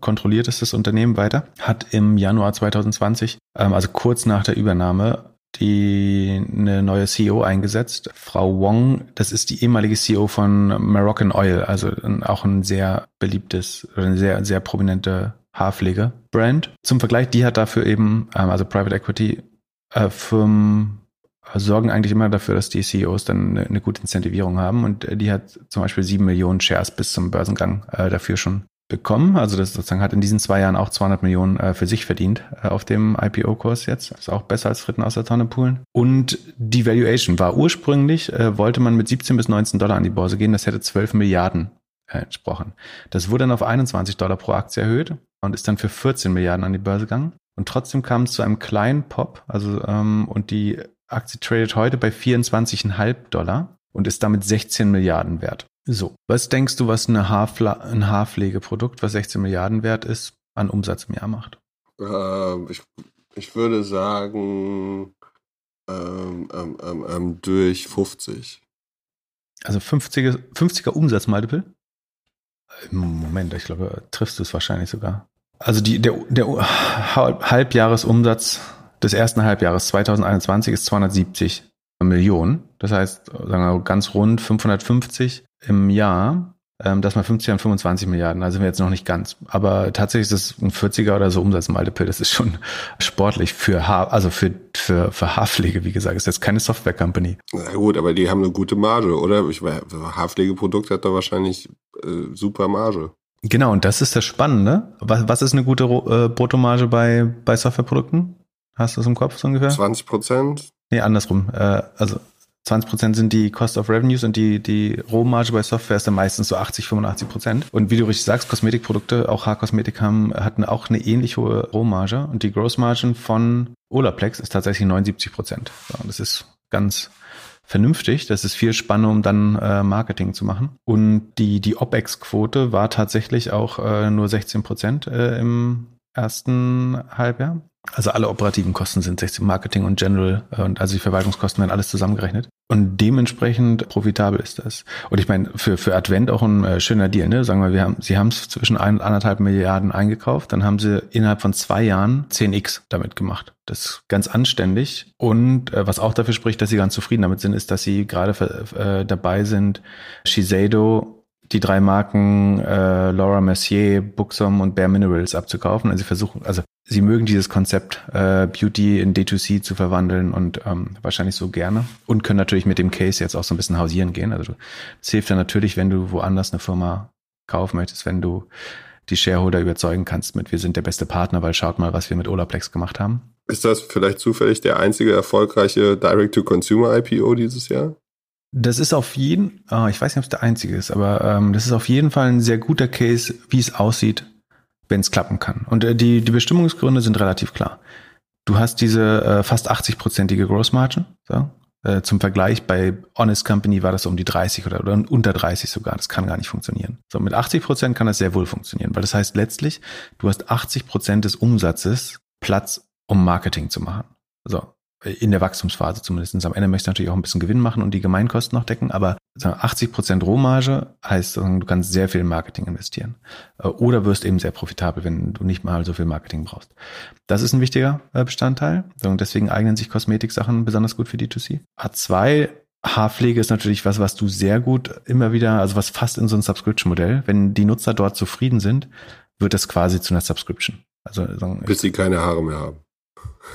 kontrolliert es das Unternehmen weiter, hat im Januar 2020, ähm, also kurz nach der Übernahme, die eine neue CEO eingesetzt. Frau Wong, das ist die ehemalige CEO von Moroccan Oil, also auch ein sehr beliebtes, eine sehr, sehr prominente Haarpflege-Brand. Zum Vergleich, die hat dafür eben, ähm, also Private Equity äh, Firmen sorgen eigentlich immer dafür, dass die CEOs dann eine, gute Incentivierung haben und die hat zum Beispiel sieben Millionen Shares bis zum Börsengang äh, dafür schon bekommen. Also das sozusagen hat in diesen zwei Jahren auch 200 Millionen äh, für sich verdient äh, auf dem IPO-Kurs jetzt. Ist auch besser als Fritten aus der Tonne poolen. Und die Valuation war ursprünglich, äh, wollte man mit 17 bis 19 Dollar an die Börse gehen. Das hätte 12 Milliarden äh, entsprochen. Das wurde dann auf 21 Dollar pro Aktie erhöht und ist dann für 14 Milliarden an die Börse gegangen. Und trotzdem kam es zu einem kleinen Pop, also ähm, und die Aktie tradet heute bei 24,5 Dollar und ist damit 16 Milliarden wert. So, was denkst du, was eine Haarfla ein Haarpflegeprodukt, was 16 Milliarden wert ist, an Umsatz im Jahr macht? Ähm, ich, ich würde sagen ähm, ähm, ähm, ähm durch 50. Also 50er, 50er Umsatzmultiple? Moment, ich glaube, triffst du es wahrscheinlich sogar. Also die, der, der Halbjahresumsatz des ersten Halbjahres 2021 ist 270 Millionen. Das heißt, sagen wir ganz rund 550 im Jahr. Ähm, das mal 50 an 25 Milliarden. Da sind wir jetzt noch nicht ganz. Aber tatsächlich ist es ein 40er oder so Umsatzmultiple. Das ist schon sportlich für Haar, also für, für, für Haarpflege, wie gesagt. Das ist jetzt keine Software-Company. Na gut, aber die haben eine gute Marge, oder? Ich, Haarpflegeprodukt hat da wahrscheinlich äh, super Marge. Genau, und das ist das Spannende. Was, was ist eine gute äh, Bruttomarge bei, bei Softwareprodukten? Hast du es im Kopf so ungefähr? 20 Prozent? Nee, andersrum. Äh, also 20 Prozent sind die Cost of Revenues und die, die Rohmarge bei Software ist dann meistens so 80, 85 Prozent. Und wie du richtig sagst, Kosmetikprodukte, auch Haarkosmetik haben, hatten auch eine ähnlich hohe Rohmarge. Und die Grossmargin von Olaplex ist tatsächlich 79 Prozent. So, das ist ganz vernünftig. Das ist viel Spanne, um dann äh, Marketing zu machen. Und die, die OPEX-Quote war tatsächlich auch äh, nur 16 Prozent äh, im ersten Halbjahr. Also alle operativen Kosten sind 16 Marketing und General äh, und also die Verwaltungskosten werden alles zusammengerechnet. Und dementsprechend profitabel ist das. Und ich meine, für, für Advent auch ein äh, schöner Deal, ne? Sagen wir, wir haben, sie haben es zwischen ein und anderthalb Milliarden eingekauft, dann haben sie innerhalb von zwei Jahren 10x damit gemacht. Das ist ganz anständig. Und äh, was auch dafür spricht, dass sie ganz zufrieden damit sind, ist, dass sie gerade äh, dabei sind, Shiseido die drei Marken äh, Laura Mercier, Buxom und Bare Minerals abzukaufen. Also sie versuchen, also sie mögen dieses Konzept äh, Beauty in D2C zu verwandeln und ähm, wahrscheinlich so gerne und können natürlich mit dem Case jetzt auch so ein bisschen hausieren gehen. Also es hilft dann natürlich, wenn du woanders eine Firma kaufen möchtest, wenn du die Shareholder überzeugen kannst mit, wir sind der beste Partner, weil schaut mal, was wir mit Olaplex gemacht haben. Ist das vielleicht zufällig der einzige erfolgreiche Direct-to-Consumer-IPO dieses Jahr? Das ist auf jeden, oh, ich weiß nicht, ob es der einzige ist, aber ähm, das ist auf jeden Fall ein sehr guter Case, wie es aussieht, wenn es klappen kann. Und äh, die, die Bestimmungsgründe sind relativ klar. Du hast diese äh, fast 80-prozentige Gross Margin. So. Äh, zum Vergleich, bei Honest Company war das um die 30 oder, oder unter 30 sogar. Das kann gar nicht funktionieren. So, mit 80 Prozent kann das sehr wohl funktionieren, weil das heißt letztlich, du hast 80 Prozent des Umsatzes Platz, um Marketing zu machen. So. In der Wachstumsphase zumindest. Am Ende möchtest du natürlich auch ein bisschen Gewinn machen und die Gemeinkosten noch decken, aber 80 Prozent Rohmarge heißt, du kannst sehr viel in Marketing investieren. Äh, oder wirst eben sehr profitabel, wenn du nicht mal so viel Marketing brauchst. Das ist ein wichtiger äh, Bestandteil. Deswegen eignen sich Kosmetiksachen besonders gut für D2C. A2 Haarpflege ist natürlich was, was du sehr gut immer wieder, also was fast in so ein Subscription-Modell, wenn die Nutzer dort zufrieden sind, wird das quasi zu einer Subscription. Also bis sie keine Haare mehr haben.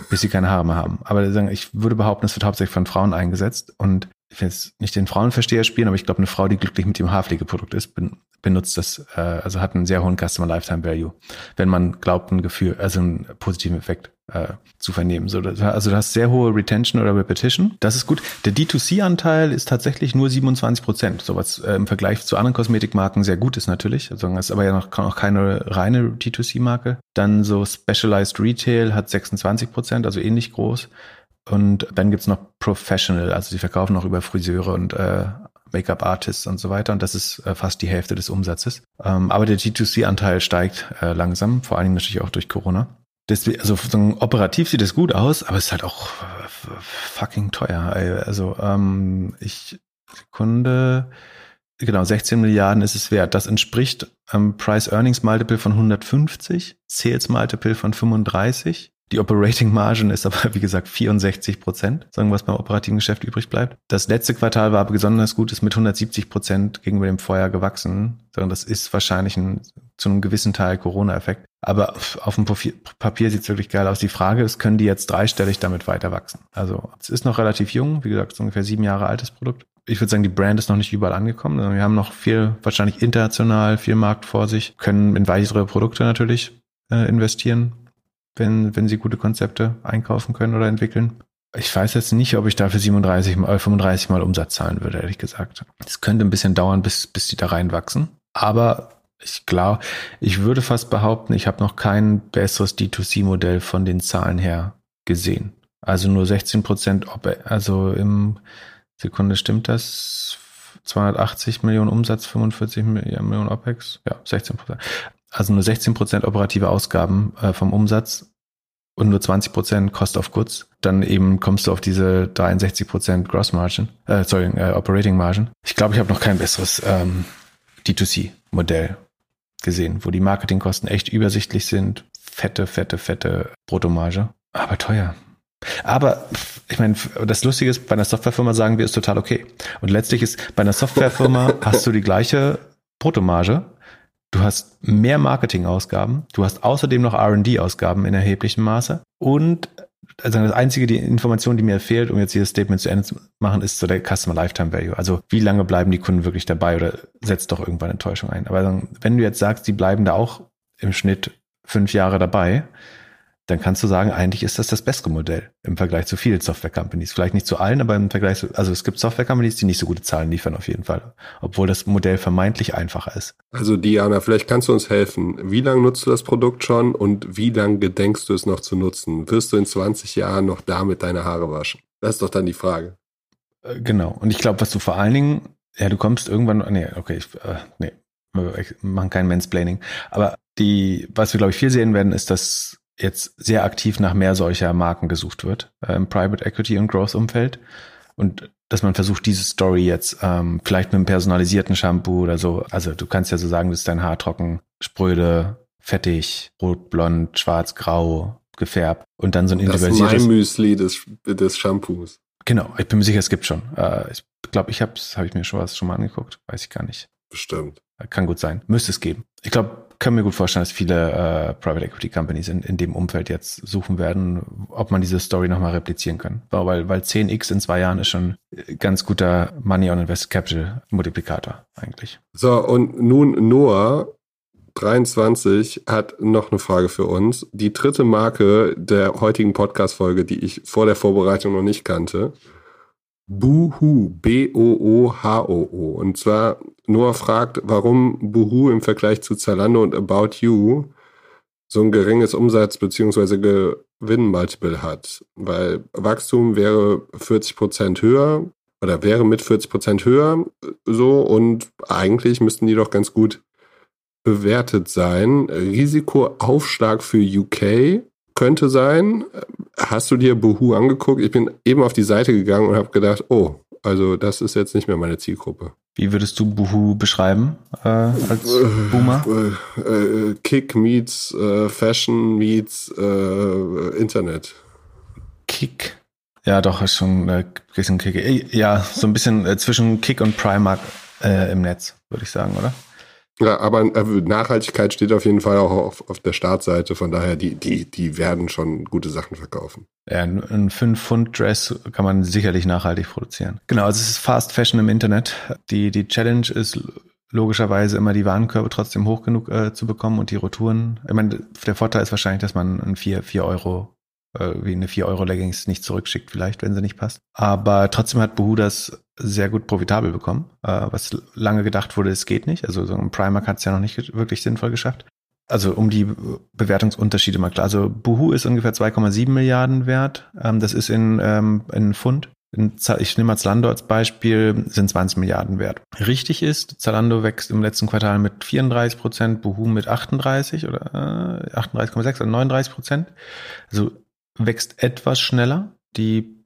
Bis sie keine Haare mehr haben. Aber ich würde behaupten, es wird hauptsächlich von Frauen eingesetzt und ich will jetzt nicht den Frauenversteher spielen, aber ich glaube, eine Frau, die glücklich mit dem Haarpflegeprodukt ist, benutzt das, äh, also hat einen sehr hohen Customer Lifetime Value, wenn man glaubt, ein Gefühl, also einen positiven Effekt äh, zu vernehmen. So, also du hast sehr hohe Retention oder Repetition. Das ist gut. Der D2C-Anteil ist tatsächlich nur 27 Prozent, so was äh, im Vergleich zu anderen Kosmetikmarken sehr gut ist natürlich. Also das ist aber ja noch, noch keine reine D2C-Marke. Dann so Specialized Retail hat 26 Prozent, also ähnlich groß. Und dann gibt's noch Professional, also sie verkaufen noch über Friseure und äh, Make-up-Artists und so weiter. Und das ist äh, fast die Hälfte des Umsatzes. Ähm, aber der G2C-Anteil steigt äh, langsam, vor allen Dingen natürlich auch durch Corona. Deswegen, also so operativ sieht es gut aus, aber es ist halt auch fucking teuer. Also ähm, ich Sekunde, genau 16 Milliarden ist es wert. Das entspricht ähm, Price Earnings Multiple von 150, Sales Multiple von 35 die Operating Margin ist aber, wie gesagt, 64 Prozent, sagen wir, was beim operativen Geschäft übrig bleibt. Das letzte Quartal war aber besonders gut, ist mit 170 Prozent gegenüber dem Vorjahr gewachsen. Das ist wahrscheinlich ein, zu einem gewissen Teil Corona-Effekt. Aber auf dem Papier sieht es wirklich geil aus. Die Frage ist, können die jetzt dreistellig damit weiter wachsen? Also es ist noch relativ jung, wie gesagt, ungefähr sieben Jahre altes Produkt. Ich würde sagen, die Brand ist noch nicht überall angekommen. Also wir haben noch viel, wahrscheinlich international, viel Markt vor sich, können in weitere Produkte natürlich äh, investieren wenn, wenn sie gute Konzepte einkaufen können oder entwickeln. Ich weiß jetzt nicht, ob ich dafür 37 mal, 35 mal Umsatz zahlen würde, ehrlich gesagt. Es könnte ein bisschen dauern, bis, bis die da reinwachsen. Aber ich glaube, ich würde fast behaupten, ich habe noch kein besseres D2C-Modell von den Zahlen her gesehen. Also nur 16 Prozent, also im Sekunde stimmt das? 280 Millionen Umsatz, 45 Millionen OPEX, ja, 16 Prozent also nur 16 Prozent operative Ausgaben äh, vom Umsatz und nur 20 Prozent Cost of Goods, dann eben kommst du auf diese 63 Prozent Gross Margin, äh, sorry, äh, Operating Margin. Ich glaube, ich habe noch kein besseres ähm, D2C-Modell gesehen, wo die Marketingkosten echt übersichtlich sind, fette, fette, fette Bruttomarge, aber teuer. Aber ich meine, das Lustige ist, bei einer Softwarefirma sagen wir, ist total okay. Und letztlich ist bei einer Softwarefirma hast du die gleiche Bruttomarge, Du hast mehr Marketingausgaben, du hast außerdem noch R&D-Ausgaben in erheblichem Maße. Und also das einzige die Information, die mir fehlt, um jetzt dieses Statement zu Ende zu machen, ist so der Customer Lifetime Value. Also wie lange bleiben die Kunden wirklich dabei oder setzt doch irgendwann Enttäuschung ein. Aber wenn du jetzt sagst, die bleiben da auch im Schnitt fünf Jahre dabei, dann kannst du sagen, eigentlich ist das das bessere Modell im Vergleich zu vielen Software-Companies. Vielleicht nicht zu allen, aber im Vergleich zu, also es gibt Software-Companies, die nicht so gute Zahlen liefern auf jeden Fall, obwohl das Modell vermeintlich einfacher ist. Also Diana, vielleicht kannst du uns helfen. Wie lange nutzt du das Produkt schon und wie lange gedenkst du es noch zu nutzen? Wirst du in 20 Jahren noch damit deine Haare waschen? Das ist doch dann die Frage. Äh, genau. Und ich glaube, was du vor allen Dingen, ja, du kommst irgendwann, nee, okay, ich, äh, nee, wir machen kein Mansplaining. Aber die, was wir, glaube ich, viel sehen werden, ist, dass jetzt sehr aktiv nach mehr solcher Marken gesucht wird äh, im Private Equity und Growth Umfeld und dass man versucht, diese Story jetzt ähm, vielleicht mit einem personalisierten Shampoo oder so, also du kannst ja so sagen, dass dein Haar trocken, spröde, fettig, rot, blond, schwarz, grau gefärbt und dann so ein individuelles. Das ist mein Müsli des, des Shampoos. Genau, ich bin mir sicher, es gibt schon. Äh, ich glaube, ich habe habe ich mir schon was schon mal angeguckt, weiß ich gar nicht. Bestimmt. Kann gut sein, müsste es geben. Ich glaube, kann mir gut vorstellen, dass viele äh, Private Equity Companies in, in dem Umfeld jetzt suchen werden, ob man diese Story nochmal replizieren kann. Weil, weil 10x in zwei Jahren ist schon ganz guter Money on Invested Capital Multiplikator eigentlich. So, und nun Noah, 23 hat noch eine Frage für uns. Die dritte Marke der heutigen Podcast-Folge, die ich vor der Vorbereitung noch nicht kannte. Boohoo, B-O-O-H-O-O. Und zwar Noah fragt, warum Boohoo im Vergleich zu Zalando und About You so ein geringes Umsatz- bzw. Gewinnmultiple hat. Weil Wachstum wäre 40 Prozent höher oder wäre mit 40 Prozent höher so und eigentlich müssten die doch ganz gut bewertet sein. Risikoaufschlag für UK könnte sein, Hast du dir Boohoo angeguckt? Ich bin eben auf die Seite gegangen und habe gedacht, oh, also das ist jetzt nicht mehr meine Zielgruppe. Wie würdest du Boohoo beschreiben äh, als Boomer? Äh, äh, Kick meets äh, Fashion meets äh, Internet. Kick. Ja, doch, ist schon ein bisschen Kick. Ja, so ein bisschen zwischen Kick und Primark im Netz, würde ich sagen, oder? Ja, aber Nachhaltigkeit steht auf jeden Fall auch auf, auf der Startseite. Von daher, die, die, die werden schon gute Sachen verkaufen. Ja, ein 5-Pfund-Dress kann man sicherlich nachhaltig produzieren. Genau, also es ist Fast Fashion im Internet. Die, die Challenge ist logischerweise immer die Warenkörbe trotzdem hoch genug äh, zu bekommen und die Retouren. Ich meine, der Vorteil ist wahrscheinlich, dass man ein 4, 4 Euro äh, wie eine 4 Euro Leggings nicht zurückschickt, vielleicht, wenn sie nicht passt. Aber trotzdem hat Boohoo das sehr gut profitabel bekommen, äh, was lange gedacht wurde, es geht nicht. Also so ein Primark hat es ja noch nicht wirklich sinnvoll geschafft. Also um die Bewertungsunterschiede mal klar. Also Boohoo ist ungefähr 2,7 Milliarden wert. Ähm, das ist in, ähm, in Pfund. Ich nehme mal Zalando als Beispiel, sind 20 Milliarden wert. Richtig ist, Zalando wächst im letzten Quartal mit 34 Prozent, Boohoo mit 38 oder äh, 38,6 oder 39 Prozent. Also wächst etwas schneller. Die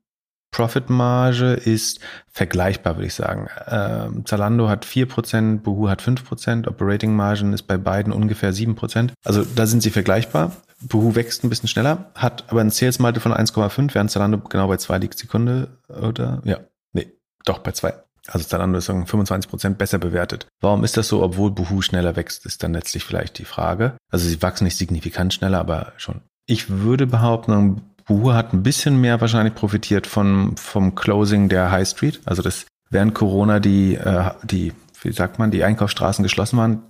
Profitmarge ist vergleichbar, würde ich sagen. Ähm, Zalando hat 4%, Boohoo hat 5%, Operating Margin ist bei beiden ungefähr 7%. Also da sind sie vergleichbar. Boohoo wächst ein bisschen schneller, hat aber ein Sales Multiple von 1,5, während Zalando genau bei 2 liegt Sekunde, oder? Ja, nee, doch bei 2. Also Zalando ist 25% besser bewertet. Warum ist das so, obwohl Boohoo schneller wächst, ist dann letztlich vielleicht die Frage. Also sie wachsen nicht signifikant schneller, aber schon. Ich würde behaupten, Buhu hat ein bisschen mehr wahrscheinlich profitiert von, vom Closing der High Street. Also das während Corona die, äh, die, wie sagt man, die Einkaufsstraßen geschlossen waren.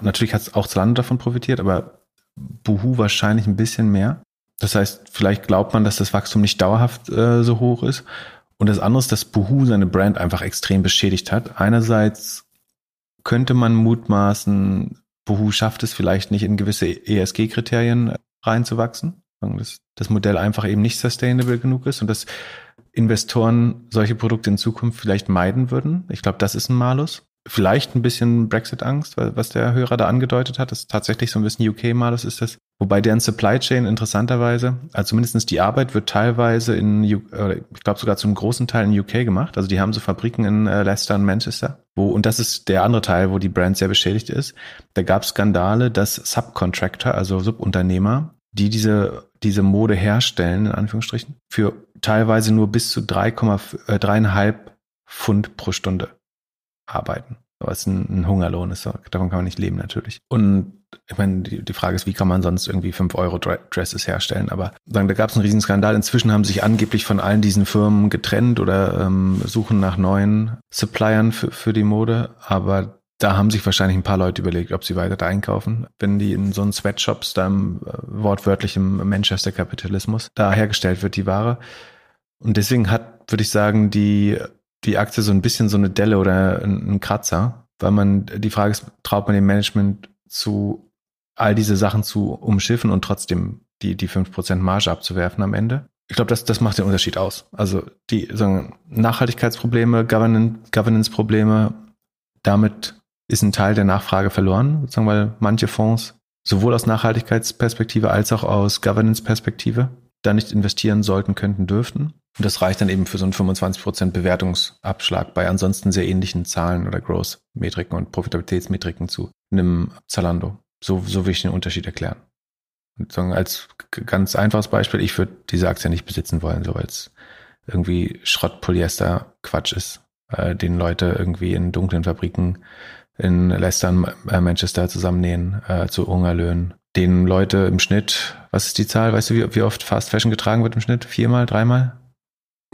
Natürlich hat auch Zalando davon profitiert, aber Buhu wahrscheinlich ein bisschen mehr. Das heißt, vielleicht glaubt man, dass das Wachstum nicht dauerhaft äh, so hoch ist. Und das andere ist, dass Buhu seine Brand einfach extrem beschädigt hat. Einerseits könnte man mutmaßen, Buhu schafft es vielleicht nicht in gewisse ESG-Kriterien reinzuwachsen dass das Modell einfach eben nicht sustainable genug ist und dass Investoren solche Produkte in Zukunft vielleicht meiden würden. Ich glaube, das ist ein Malus. Vielleicht ein bisschen Brexit-Angst, was der Hörer da angedeutet hat. Das ist tatsächlich so ein bisschen UK-Malus ist das. Wobei deren Supply Chain interessanterweise, also zumindest die Arbeit wird teilweise in, ich glaube sogar zu einem großen Teil in UK gemacht. Also die haben so Fabriken in äh, Leicester und Manchester. Wo, und das ist der andere Teil, wo die Brand sehr beschädigt ist. Da gab es Skandale, dass Subcontractor, also Subunternehmer, die diese, diese Mode herstellen, in Anführungsstrichen, für teilweise nur bis zu 3,5 äh, Pfund pro Stunde arbeiten. Was ein, ein Hungerlohn ist. Davon kann man nicht leben natürlich. Und ich meine, die, die Frage ist, wie kann man sonst irgendwie 5 Euro Dresses herstellen? Aber sagen, da gab es einen riesen Skandal. Inzwischen haben sich angeblich von allen diesen Firmen getrennt oder ähm, suchen nach neuen Suppliern für, für die Mode. Aber da haben sich wahrscheinlich ein paar Leute überlegt, ob sie weiter da einkaufen, wenn die in so einen Sweatshops, da im äh, wortwörtlichen Manchester-Kapitalismus, da hergestellt wird, die Ware. Und deswegen hat, würde ich sagen, die, die Aktie so ein bisschen so eine Delle oder ein, Kratzer, weil man, die Frage ist, traut man dem Management zu, all diese Sachen zu umschiffen und trotzdem die, die 5% Marge abzuwerfen am Ende? Ich glaube, das, das macht den Unterschied aus. Also die sagen, Nachhaltigkeitsprobleme, Governance-Probleme, damit ist ein Teil der Nachfrage verloren, sozusagen, weil manche Fonds sowohl aus Nachhaltigkeitsperspektive als auch aus Governance-Perspektive da nicht investieren sollten, könnten, dürften. Und das reicht dann eben für so einen 25% Bewertungsabschlag bei ansonsten sehr ähnlichen Zahlen oder Growth-Metriken und Profitabilitätsmetriken zu einem Zalando. So, so will ich den Unterschied erklären. Und als ganz einfaches Beispiel, ich würde diese Aktie nicht besitzen wollen, so weil es irgendwie Schrott-Polyester Quatsch ist, äh, den Leute irgendwie in dunklen Fabriken in Leicester und äh, Manchester zusammennähen äh, zu Hungerlöhnen. Den Leute im Schnitt, was ist die Zahl? Weißt du, wie, wie oft Fast Fashion getragen wird im Schnitt? Viermal, dreimal?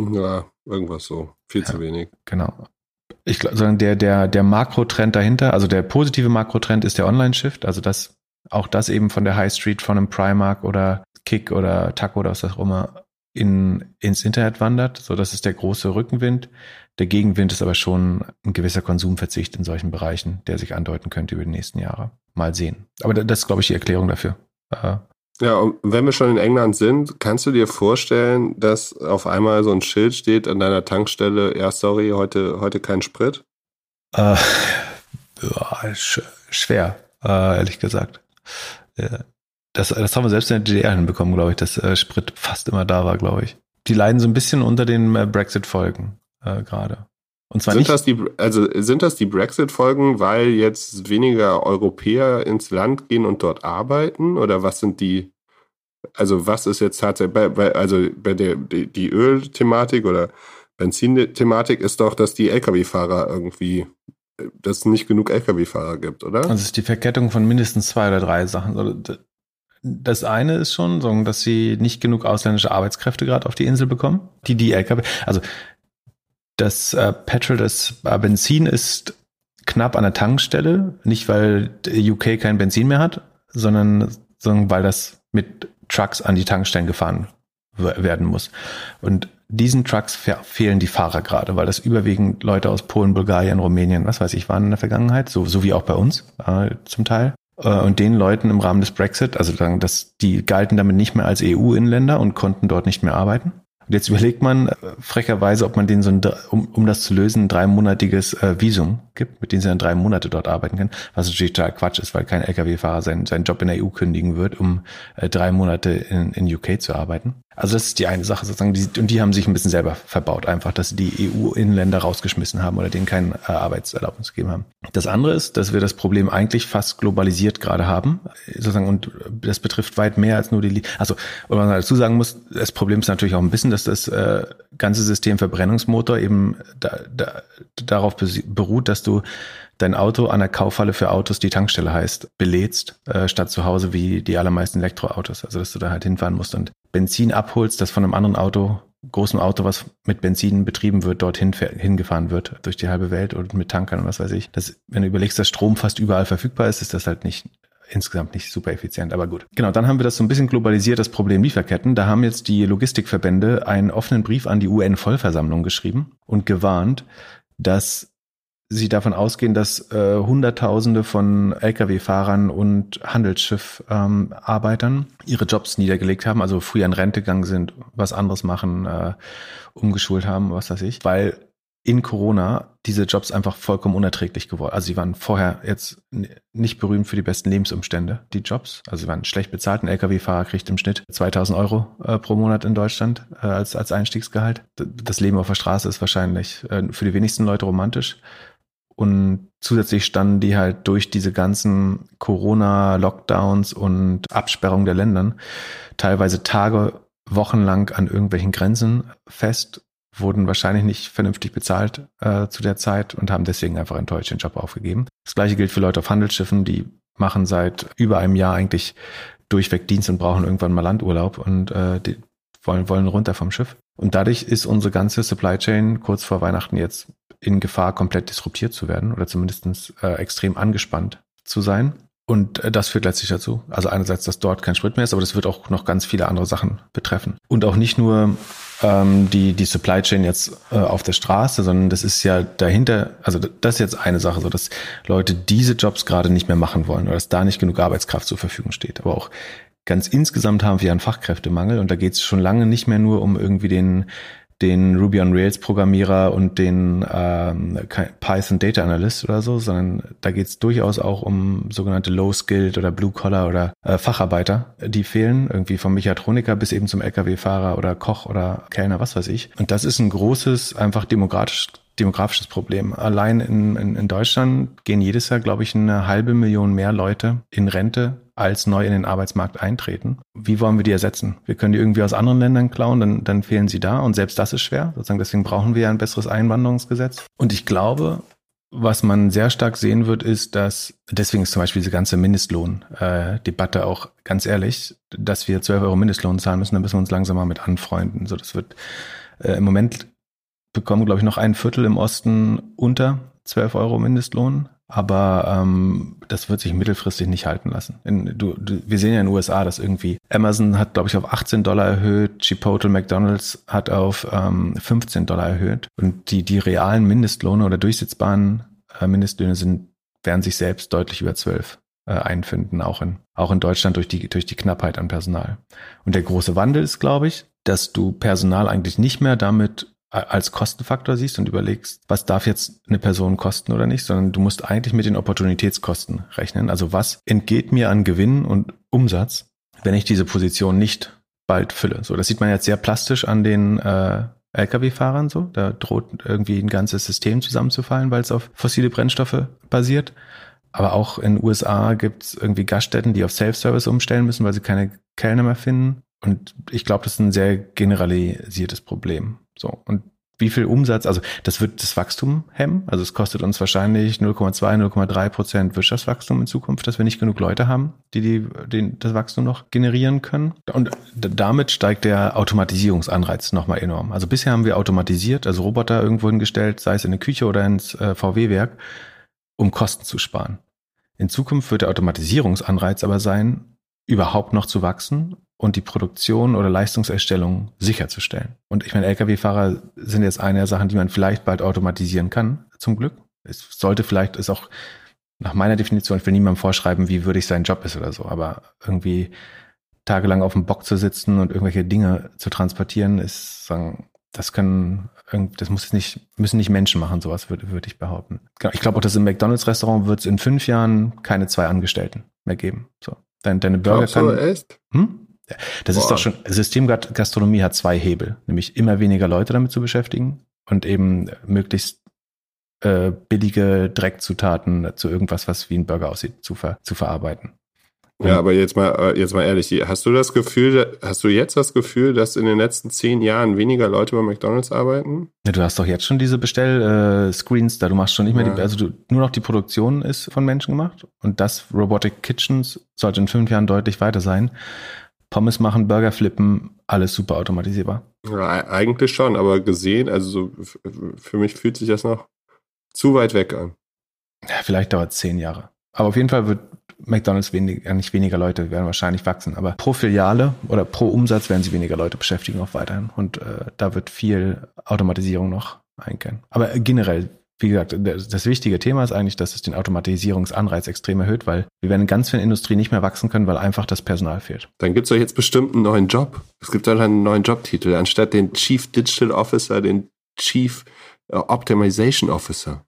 Ja, irgendwas so. Viel ja, zu wenig. Genau. Ich glaube, der, der, der Makrotrend dahinter, also der positive Makrotrend ist der Online-Shift, also das, auch das eben von der High Street, von einem Primark oder Kick oder Taco oder was auch immer in, ins Internet wandert. So, das ist der große Rückenwind. Der Gegenwind ist aber schon ein gewisser Konsumverzicht in solchen Bereichen, der sich andeuten könnte über die nächsten Jahre. Mal sehen. Aber das ist, glaube ich, die Erklärung dafür. Äh, ja, und wenn wir schon in England sind, kannst du dir vorstellen, dass auf einmal so ein Schild steht an deiner Tankstelle, ja, sorry, heute, heute kein Sprit? Äh, ja, sch schwer, äh, ehrlich gesagt. Äh, Das, das haben wir selbst in der DDR hinbekommen, glaube ich, dass äh, Sprit fast immer da war, glaube ich. Die leiden so ein bisschen unter den Brexit-Folgen äh, gerade. Und zwar sind nicht, das die, also sind das die Brexit-Folgen, weil jetzt weniger Europäer ins Land gehen und dort arbeiten? Oder was sind die, also was ist jetzt tatsächlich, bei, bei, also bei der die, die Öl-Thematik oder Benzin-Thematik ist doch, dass die Lkw-Fahrer irgendwie, dass es nicht genug Lkw-Fahrer gibt, oder? Also es ist die Verkettung von mindestens zwei oder drei Sachen. Das eine ist schon, dass sie nicht genug ausländische Arbeitskräfte gerade auf die Insel bekommen, die die Lkw, also das äh, Petrol, das äh, Benzin ist knapp an der Tankstelle, nicht weil UK kein Benzin mehr hat, sondern, sondern weil das mit Trucks an die Tankstellen gefahren werden muss. Und diesen Trucks fehlen die Fahrer gerade, weil das überwiegend Leute aus Polen, Bulgarien, Rumänien, was weiß ich, waren in der Vergangenheit, so, so wie auch bei uns äh, zum Teil. Äh, und den Leuten im Rahmen des Brexit, also sagen, dass die galten damit nicht mehr als EU-Inländer und konnten dort nicht mehr arbeiten. Und jetzt überlegt man äh, frecherweise, ob man denen so ein, um, um das zu lösen, ein dreimonatiges äh, Visum gibt, mit dem sie dann drei Monate dort arbeiten können, was natürlich total Quatsch ist, weil kein Lkw-Fahrer seinen, seinen Job in der EU kündigen wird, um äh, drei Monate in, in UK zu arbeiten. Also das ist die eine Sache sozusagen. Die, und die haben sich ein bisschen selber verbaut, einfach, dass sie die EU-Inländer rausgeschmissen haben oder denen keine äh, Arbeitserlaubnis gegeben haben. Das andere ist, dass wir das Problem eigentlich fast globalisiert gerade haben, sozusagen, und das betrifft weit mehr als nur die, also, was man dazu sagen muss, das Problem ist natürlich auch ein bisschen, dass das äh, ganze System Verbrennungsmotor eben da, da, darauf beruht, dass du dein Auto an der Kaufhalle für Autos, die Tankstelle heißt, belädst, äh, statt zu Hause wie die allermeisten Elektroautos. Also dass du da halt hinfahren musst und Benzin abholst, das von einem anderen Auto, großem Auto, was mit Benzin betrieben wird, dorthin hingefahren wird, durch die halbe Welt und mit Tankern und was weiß ich. Das, wenn du überlegst, dass Strom fast überall verfügbar ist, ist das halt nicht insgesamt nicht super effizient, aber gut. Genau, dann haben wir das so ein bisschen globalisiert, das Problem Lieferketten. Da haben jetzt die Logistikverbände einen offenen Brief an die UN-Vollversammlung geschrieben und gewarnt, dass Sie davon ausgehen, dass äh, Hunderttausende von Lkw-Fahrern und Handelsschiff-Arbeitern ähm, ihre Jobs niedergelegt haben, also früher in Rente gegangen sind, was anderes machen, äh, umgeschult haben, was weiß ich, weil in Corona diese Jobs einfach vollkommen unerträglich geworden. Also sie waren vorher jetzt nicht berühmt für die besten Lebensumstände, die Jobs. Also sie waren schlecht bezahlt. Ein Lkw-Fahrer kriegt im Schnitt 2000 Euro äh, pro Monat in Deutschland äh, als, als Einstiegsgehalt. Das Leben auf der Straße ist wahrscheinlich äh, für die wenigsten Leute romantisch. Und zusätzlich standen die halt durch diese ganzen Corona-Lockdowns und Absperrungen der Ländern teilweise Tage, Wochenlang an irgendwelchen Grenzen fest, wurden wahrscheinlich nicht vernünftig bezahlt äh, zu der Zeit und haben deswegen einfach enttäuscht den Job aufgegeben. Das gleiche gilt für Leute auf Handelsschiffen, die machen seit über einem Jahr eigentlich durchweg Dienst und brauchen irgendwann mal Landurlaub und äh, die wollen, wollen runter vom Schiff. Und dadurch ist unsere ganze Supply Chain kurz vor Weihnachten jetzt in Gefahr, komplett disruptiert zu werden oder zumindest äh, extrem angespannt zu sein. Und äh, das führt letztlich dazu. Also einerseits, dass dort kein Sprit mehr ist, aber das wird auch noch ganz viele andere Sachen betreffen. Und auch nicht nur ähm, die, die Supply Chain jetzt äh, auf der Straße, sondern das ist ja dahinter, also das ist jetzt eine Sache, so dass Leute diese Jobs gerade nicht mehr machen wollen oder dass da nicht genug Arbeitskraft zur Verfügung steht. Aber auch ganz insgesamt haben wir einen Fachkräftemangel und da geht es schon lange nicht mehr nur um irgendwie den den Ruby on Rails Programmierer und den ähm, Python Data Analyst oder so, sondern da geht es durchaus auch um sogenannte Low Skilled oder Blue Collar oder äh, Facharbeiter, die fehlen, irgendwie vom Mechatroniker bis eben zum LKW-Fahrer oder Koch oder Kellner, was weiß ich. Und das ist ein großes, einfach demokratisch demografisches Problem. Allein in, in, in Deutschland gehen jedes Jahr, glaube ich, eine halbe Million mehr Leute in Rente als neu in den Arbeitsmarkt eintreten. Wie wollen wir die ersetzen? Wir können die irgendwie aus anderen Ländern klauen, dann, dann fehlen sie da und selbst das ist schwer. Sozusagen deswegen brauchen wir ein besseres Einwanderungsgesetz. Und ich glaube, was man sehr stark sehen wird, ist, dass deswegen ist zum Beispiel diese ganze Mindestlohn-Debatte auch ganz ehrlich, dass wir 12 Euro Mindestlohn zahlen müssen, dann müssen wir uns langsam mal mit anfreunden. So, das wird äh, im Moment bekommen, glaube ich, noch ein Viertel im Osten unter 12 Euro Mindestlohn. Aber ähm, das wird sich mittelfristig nicht halten lassen. In, du, du, wir sehen ja in den USA, dass irgendwie Amazon hat, glaube ich, auf 18 Dollar erhöht, Chipotle McDonalds hat auf ähm, 15 Dollar erhöht. Und die, die realen Mindestlohne oder durchsetzbaren äh, Mindestlöhne sind, werden sich selbst deutlich über 12 äh, einfinden, auch in, auch in Deutschland durch die, durch die Knappheit an Personal. Und der große Wandel ist, glaube ich, dass du Personal eigentlich nicht mehr damit als Kostenfaktor siehst und überlegst, was darf jetzt eine Person kosten oder nicht, sondern du musst eigentlich mit den Opportunitätskosten rechnen. Also was entgeht mir an Gewinn und Umsatz, wenn ich diese Position nicht bald fülle. So, das sieht man jetzt sehr plastisch an den äh, Lkw-Fahrern so. Da droht irgendwie ein ganzes System zusammenzufallen, weil es auf fossile Brennstoffe basiert. Aber auch in den USA gibt es irgendwie Gaststätten, die auf Self-Service umstellen müssen, weil sie keine Kellner mehr finden. Und ich glaube, das ist ein sehr generalisiertes Problem. So. Und wie viel Umsatz, also das wird das Wachstum hemmen. Also es kostet uns wahrscheinlich 0,2, 0,3 Prozent Wirtschaftswachstum in Zukunft, dass wir nicht genug Leute haben, die, die den, das Wachstum noch generieren können. Und damit steigt der Automatisierungsanreiz nochmal enorm. Also bisher haben wir automatisiert, also Roboter irgendwo hingestellt, sei es in eine Küche oder ins äh, VW-Werk, um Kosten zu sparen. In Zukunft wird der Automatisierungsanreiz aber sein, überhaupt noch zu wachsen und die Produktion oder Leistungserstellung sicherzustellen. Und ich meine, Lkw-Fahrer sind jetzt eine der Sachen, die man vielleicht bald automatisieren kann, zum Glück. Es sollte vielleicht, ist auch nach meiner Definition, ich will niemandem vorschreiben, wie würdig sein Job ist oder so, aber irgendwie tagelang auf dem Bock zu sitzen und irgendwelche Dinge zu transportieren, ist sagen, das können, das muss nicht, müssen nicht Menschen machen, sowas würde, würde ich behaupten. Genau, ich glaube auch, dass im McDonalds-Restaurant wird es in fünf Jahren keine zwei Angestellten mehr geben. So. Deine, deine Burger so, kann. echt? Hm? Das Boah. ist doch schon, Systemgastronomie hat zwei Hebel, nämlich immer weniger Leute damit zu beschäftigen und eben möglichst äh, billige Dreckzutaten zu irgendwas, was wie ein Burger aussieht, zu, ver, zu verarbeiten. Ja, aber jetzt mal, äh, jetzt mal ehrlich, hast du das Gefühl, hast du jetzt das Gefühl, dass in den letzten zehn Jahren weniger Leute bei McDonalds arbeiten? Ja, du hast doch jetzt schon diese Bestell-Screens da, du machst schon nicht mehr, Ja. die, also du, nur noch die Produktion ist von Menschen gemacht und das Robotic Kitchens sollte in fünf Jahren deutlich weiter sein. Pommes machen, Burger flippen, alles super automatisierbar. Ja, e- eigentlich schon, aber gesehen, also so, für mich fühlt sich das noch zu weit weg an. Ja, vielleicht dauert es zehn Jahre. Aber auf jeden Fall wird McDonalds weniger, nicht weniger Leute werden wahrscheinlich wachsen, aber pro Filiale oder pro Umsatz werden sie weniger Leute beschäftigen auch weiterhin. Und äh, da wird viel Automatisierung noch eingehen. Aber generell, wie gesagt, das, wichtige Thema ist eigentlich, dass es den Automatisierungsanreiz extrem erhöht, weil wir werden in ganz vielen Industrien nicht mehr wachsen können, weil einfach das Personal fehlt. Dann gibt's doch jetzt bestimmt einen neuen Job. Es gibt doch einen neuen Jobtitel, anstatt den Chief Digital Officer, den Chief äh, Optimization Officer.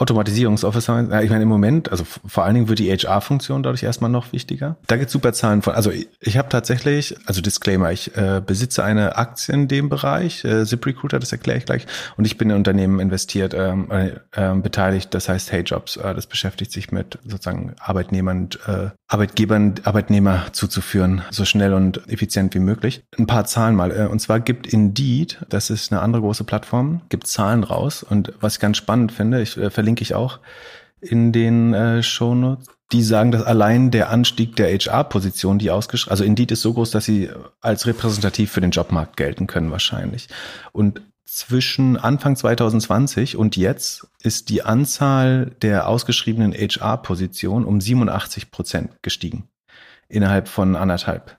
Automatisierungsofficer, ja, ich meine im Moment, also vor allen Dingen wird die HR-Funktion dadurch erstmal noch wichtiger. Da gibt super Zahlen von, also ich, ich habe tatsächlich, also Disclaimer, ich äh, besitze eine Aktie in dem Bereich, äh, ZipRecruiter, das erkläre ich gleich, und ich bin in Unternehmen investiert, ähm, äh, ähm, beteiligt, das heißt Hey Jobs, äh, das beschäftigt sich mit sozusagen Arbeitnehmern, äh, Arbeitgebern, Arbeitnehmer zuzuführen, so schnell und effizient wie möglich. Ein paar Zahlen mal, äh, und zwar gibt Indeed, das ist eine andere große Plattform, gibt Zahlen raus und was ich ganz spannend finde, ich äh, verlinke ich auch in den äh, Shownotes, die sagen, dass allein der Anstieg der HR-Position, die ausgeschrieben, also Indeed ist so groß, dass sie als repräsentativ für den Jobmarkt gelten können wahrscheinlich. Und zwischen Anfang 2020 und jetzt ist die Anzahl der ausgeschriebenen HR-Positionen um 87 Prozent gestiegen. Innerhalb von anderthalb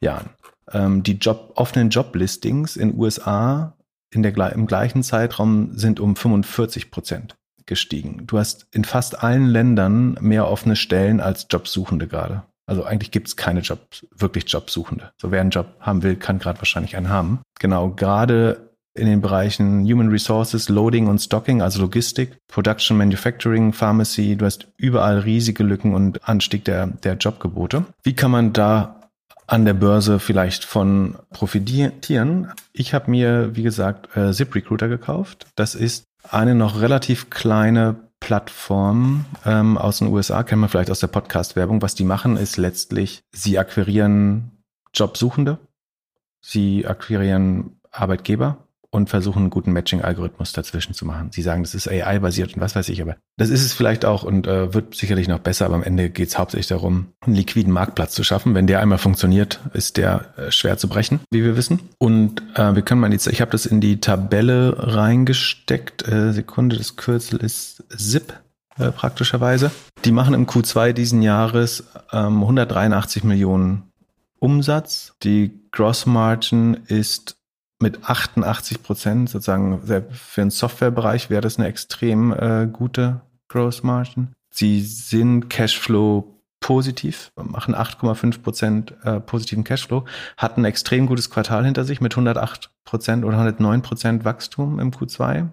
Jahren. Ähm, die Job, offenen Joblistings in USA in der, im gleichen Zeitraum sind um 45 Prozent gestiegen. Du hast in fast allen Ländern mehr offene Stellen als Jobsuchende gerade. Also eigentlich gibt es keine Jobs, wirklich Jobsuchende. So wer einen Job haben will, kann gerade wahrscheinlich einen haben. Genau, gerade in den Bereichen Human Resources, Loading und Stocking, also Logistik, Production, Manufacturing, Pharmacy, du hast überall riesige Lücken und Anstieg der, der Jobgebote. Wie kann man da an der Börse vielleicht von profitieren? Ich habe mir, wie gesagt, äh, ZipRecruiter gekauft. Das ist eine noch relativ kleine Plattform ähm, aus den USA, kennt man vielleicht aus der Podcast-Werbung. Was die machen, ist letztlich, sie akquirieren Jobsuchende, sie akquirieren Arbeitgeber und versuchen einen guten Matching-Algorithmus dazwischen zu machen. Sie sagen, das ist AI-basiert und was weiß ich, aber das ist es vielleicht auch und äh, wird sicherlich noch besser, aber am Ende geht es hauptsächlich darum, einen liquiden Marktplatz zu schaffen. Wenn der einmal funktioniert, ist der äh, schwer zu brechen, wie wir wissen. Und äh, wir können mal jetzt, ich habe das in die Tabelle reingesteckt. Äh, Sekunde, das Kürzel ist ZIP äh, praktischerweise. Die machen im Q2 diesen Jahres ähm, 183 Millionen Umsatz. Die Gross Margin ist mit 88 Prozent sozusagen für den Softwarebereich wäre das eine extrem äh, gute Gross Margin. Sie sind Cashflow positiv, machen 8,5 Prozent äh, positiven Cashflow, hatten ein extrem gutes Quartal hinter sich mit 108 Prozent oder 109 Prozent Wachstum im Q2.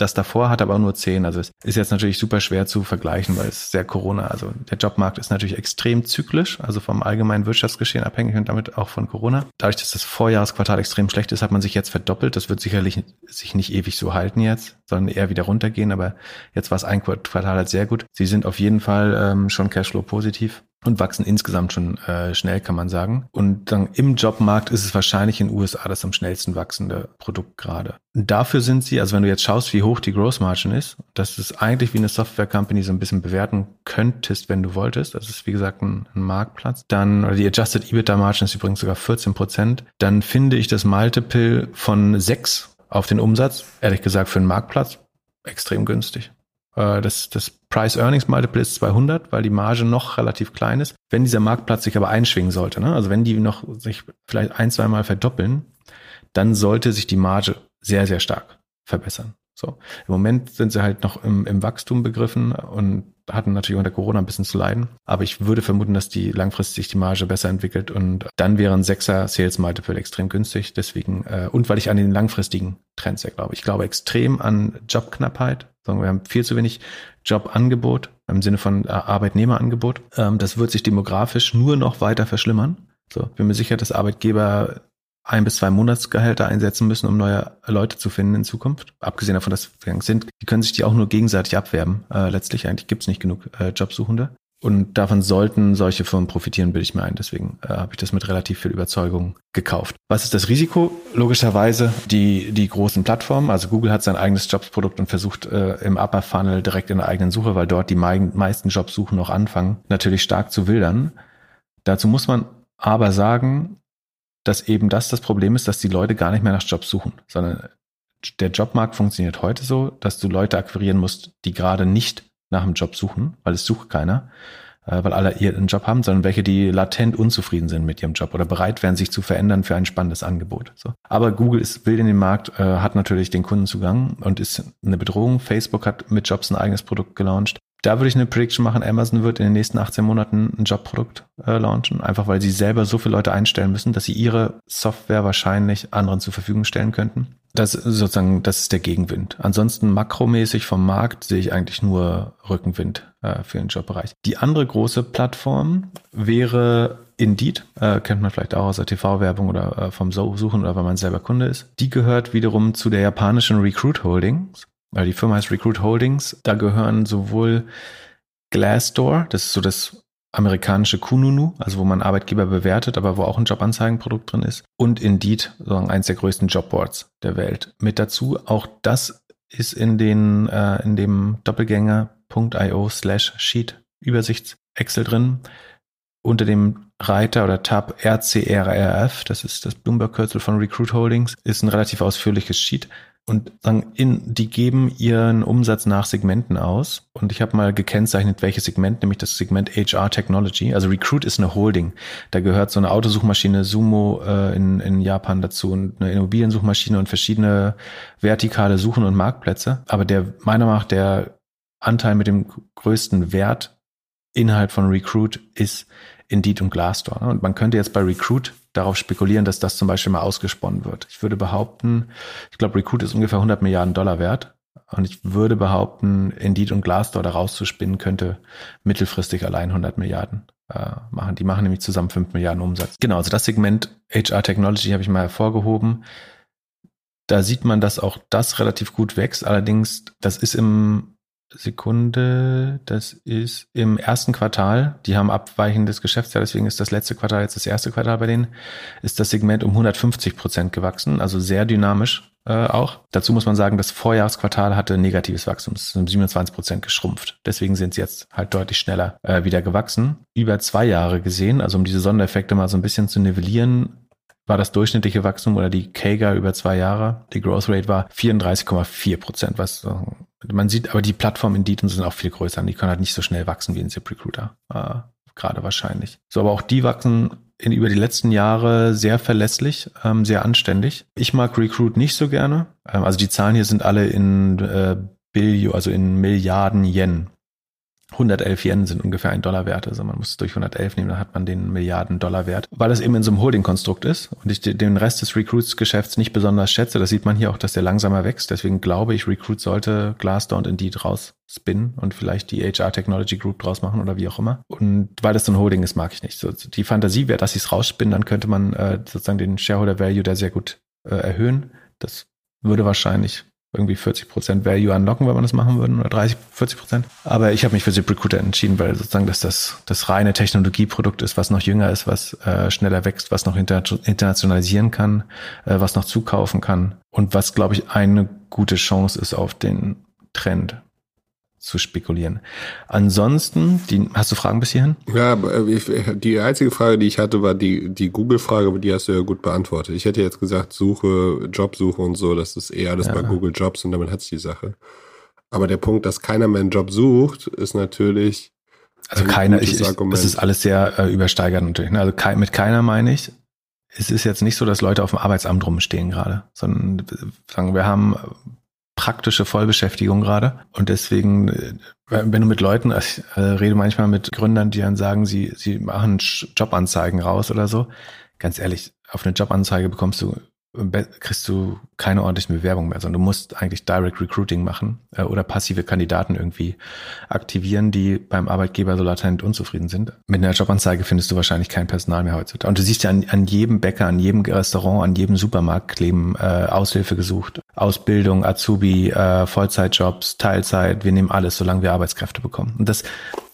Das davor hat aber nur 10. Also es ist jetzt natürlich super schwer zu vergleichen, weil es sehr Corona, also der Jobmarkt ist natürlich extrem zyklisch, also vom allgemeinen Wirtschaftsgeschehen abhängig und damit auch von Corona. Dadurch, dass das Vorjahresquartal extrem schlecht ist, hat man sich jetzt verdoppelt. Das wird sicherlich sich nicht ewig so halten jetzt, sondern eher wieder runtergehen. Aber jetzt war es ein Quartal halt sehr gut. Sie sind auf jeden Fall ähm, schon Cashflow positiv und wachsen insgesamt schon äh, schnell, kann man sagen. Und dann im Jobmarkt ist es wahrscheinlich in den USA das am schnellsten wachsende Produkt gerade. Dafür sind sie, also wenn du jetzt schaust, wie hoch die Gross Margin ist, das ist eigentlich wie eine Software Company so ein bisschen bewerten könntest, wenn du wolltest. Das ist wie gesagt ein, ein Marktplatz. Dann, oder die Adjusted EBITDA Margin ist übrigens sogar 14 Prozent. Dann finde ich das Multiple von 6 auf den Umsatz, ehrlich gesagt, für einen Marktplatz extrem günstig. Äh, das, das Price-Earnings-Multiple ist 200, weil die Marge noch relativ klein ist. Wenn dieser Marktplatz sich aber einschwingen sollte, ne? also wenn die noch sich vielleicht ein, zwei Mal verdoppeln, dann sollte sich die Marge sehr, sehr stark verbessern. So. Im Moment sind sie halt noch im, im Wachstum begriffen und hatten natürlich unter Corona ein bisschen zu leiden. Aber ich würde vermuten, dass die langfristig die Marge besser entwickelt und dann wäre ein Sechser Sales Multiple extrem günstig. Deswegen, äh, und weil ich an den langfristigen Trends ja glaube. Ich glaube extrem an Jobknappheit. Wir haben viel zu wenig Jobangebot im Sinne von äh, Arbeitnehmerangebot. Ähm, das wird sich demografisch nur noch weiter verschlimmern. So, bin mir sicher, dass Arbeitgeber ein bis zwei Monatsgehälter einsetzen müssen, um neue Leute zu finden in Zukunft. Abgesehen davon, dass wir sind, die können sich die auch nur gegenseitig abwerben. Äh, letztlich eigentlich gibt es nicht genug äh, Jobsuchende. Und davon sollten solche Firmen profitieren, bilde ich mir ein. Deswegen äh, habe ich das mit relativ viel Überzeugung gekauft. Was ist das Risiko? Logischerweise die, die großen Plattformen. Also Google hat sein eigenes Jobsprodukt und versucht äh, im Upper Funnel direkt in der eigenen Suche, weil dort die meisten Jobsuchen noch anfangen, natürlich stark zu wildern. Dazu muss man aber sagen, dass eben das das Problem ist, dass die Leute gar nicht mehr nach Jobs suchen, sondern der Jobmarkt funktioniert heute so, dass du Leute akquirieren musst, die gerade nicht nach einem Job suchen, weil es sucht keiner, äh, weil alle ihren Job haben, sondern welche, die latent unzufrieden sind mit ihrem Job oder bereit wären, sich zu verändern für ein spannendes Angebot. So. Aber Google ist wild in den Markt, äh, hat natürlich den Kundenzugang und ist eine Bedrohung. Facebook hat mit Jobs ein eigenes Produkt gelauncht da würde ich eine Prediction machen, Amazon wird in den nächsten 18 Monaten ein Jobprodukt äh, launchen, einfach weil sie selber so viele Leute einstellen müssen, dass sie ihre Software wahrscheinlich anderen zur Verfügung stellen könnten. Das ist sozusagen, das ist der Gegenwind. Ansonsten makromäßig vom Markt sehe ich eigentlich nur Rückenwind äh, für den Jobbereich. Die andere große Plattform wäre Indeed, äh, kennt man vielleicht auch aus der TV-Werbung oder äh, vom Suchen oder weil man selber Kunde ist. Die gehört wiederum zu der japanischen Recruit Holdings weil die Firma heißt Recruit Holdings. Da gehören sowohl Glassdoor, das ist so das amerikanische Kununu, also wo man Arbeitgeber bewertet, aber wo auch ein Jobanzeigenprodukt drin ist, und Indeed, sozusagen eins der größten Jobboards der Welt. Mit dazu, auch das ist in den äh, in dem Doppelgänger.io slash Sheet Übersichts Excel drin. Unter dem Reiter oder Tab RCRRF, das ist das Bloomberg-Kürzel von Recruit Holdings, ist ein relativ ausführliches Sheet und sagen, in, die geben ihren Umsatz nach Segmenten aus. Und ich habe mal gekennzeichnet, welches Segment, nämlich das Segment HR Technology. Also Recruit ist eine Holding. Da gehört so eine Autosuchmaschine Sumo äh, in, in Japan dazu und eine Immobiliensuchmaschine und verschiedene vertikale Suchen und Marktplätze. Aber der meiner Meinung nach der Anteil mit dem größten Wert Inhalt von Recruit ist Indeed und Glassdoor. Und man könnte jetzt bei Recruit darauf spekulieren, dass das zum Beispiel mal ausgesponnen wird. Ich würde behaupten, ich glaube, Recruit ist ungefähr 100 Milliarden Dollar wert. Und ich würde behaupten, Indeed und Glassdoor da rauszuspinnen könnte mittelfristig allein 100 Milliarden äh, machen. Die machen nämlich zusammen 5 Milliarden Umsatz. Genau, also das Segment HR Technology habe ich mal hervorgehoben. Da sieht man, dass auch das relativ gut wächst. Allerdings, das ist im Sekunde, das ist im ersten Quartal. Die haben abweichendes Geschäftsjahr, deswegen ist das letzte Quartal jetzt das erste Quartal bei denen. Ist das Segment um 150 Prozent gewachsen, also sehr dynamisch äh, auch. Dazu muss man sagen, das Vorjahresquartal hatte negatives Wachstum, es ist um 27 Prozent geschrumpft. Deswegen sind sie jetzt halt deutlich schneller äh, wieder gewachsen. Über zwei Jahre gesehen, also um diese Sondereffekte mal so ein bisschen zu nivellieren, war das durchschnittliche Wachstum oder die CAGR über zwei Jahre, die Growth Rate war 34,4 Prozent, was man sieht, aber die Plattformen Indeed sind auch viel größer. Die können halt nicht so schnell wachsen wie ein ZipRecruiter. Äh, gerade wahrscheinlich. So, aber auch die wachsen in, über die letzten Jahre sehr verlässlich, ähm, sehr anständig. Ich mag Recruit nicht so gerne. Ähm, also die Zahlen hier sind alle in äh, Billion, also in Milliarden Yen. 111 Yen sind ungefähr ein Dollar wert. Also man muss es durch 111 nehmen, dann hat man den Milliarden Dollar wert. Weil es eben in so einem Holding-Konstrukt ist und ich den Rest des Recruits-Geschäfts nicht besonders schätze, das sieht man hier auch, dass der langsamer wächst. Deswegen glaube ich, Recruit sollte Glassdoor und Indeed rausspinnen und vielleicht die HR Technology Group draus machen oder wie auch immer. Und weil das so ein Holding ist, mag ich nicht. So, die Fantasie wäre, dass sie es rausspinnen, dann könnte man äh, sozusagen den Shareholder Value da sehr gut äh, erhöhen. Das würde wahrscheinlich irgendwie 40% Value unlocken, wenn man das machen würde, oder 30, 40%. Aber ich habe mich für ZipRecruiter entschieden, weil sozusagen dass das das reine Technologieprodukt ist, was noch jünger ist, was äh, schneller wächst, was noch inter internationalisieren kann, äh, was noch zukaufen kann und was, glaube ich, eine gute Chance ist auf den Trend zu spekulieren. Ansonsten, die, hast du Fragen bis hierhin? Ja, äh, die einzige Frage, die ich hatte, war die, die Google-Frage, aber die hast du ja gut beantwortet. Ich hätte jetzt gesagt, Suche, Jobsuche und so, das ist eher alles ja. bei Google Jobs und damit hat sich die Sache. Aber der Punkt, dass keiner mehr einen Job sucht, ist natürlich. Also keiner, ich, ich, das ist alles sehr äh, übersteigert natürlich. Ne? Also ke mit keiner meine ich, es ist jetzt nicht so, dass Leute auf dem Arbeitsamt rumstehen gerade, sondern sagen, wir haben praktische Vollbeschäftigung gerade. Und deswegen, äh, wenn du mit Leuten, ich äh, rede manchmal mit Gründern, die dann sagen, sie, sie machen Jobanzeigen raus oder so. Ganz ehrlich, auf eine Jobanzeige bekommst du kriegst du keine ordentlichen Bewerbungen mehr, sondern du musst eigentlich Direct Recruiting machen äh, oder passive Kandidaten irgendwie aktivieren, die beim Arbeitgeber so latent unzufrieden sind. Mit einer Jobanzeige findest du wahrscheinlich kein Personal mehr heutzutage. Und du siehst ja an, an jedem Bäcker, an jedem Restaurant, an jedem Supermarkt kleben äh, Aushilfe gesucht, Ausbildung, Azubi, äh, Vollzeitjobs, Teilzeit, wir nehmen alles, solange wir Arbeitskräfte bekommen. Und das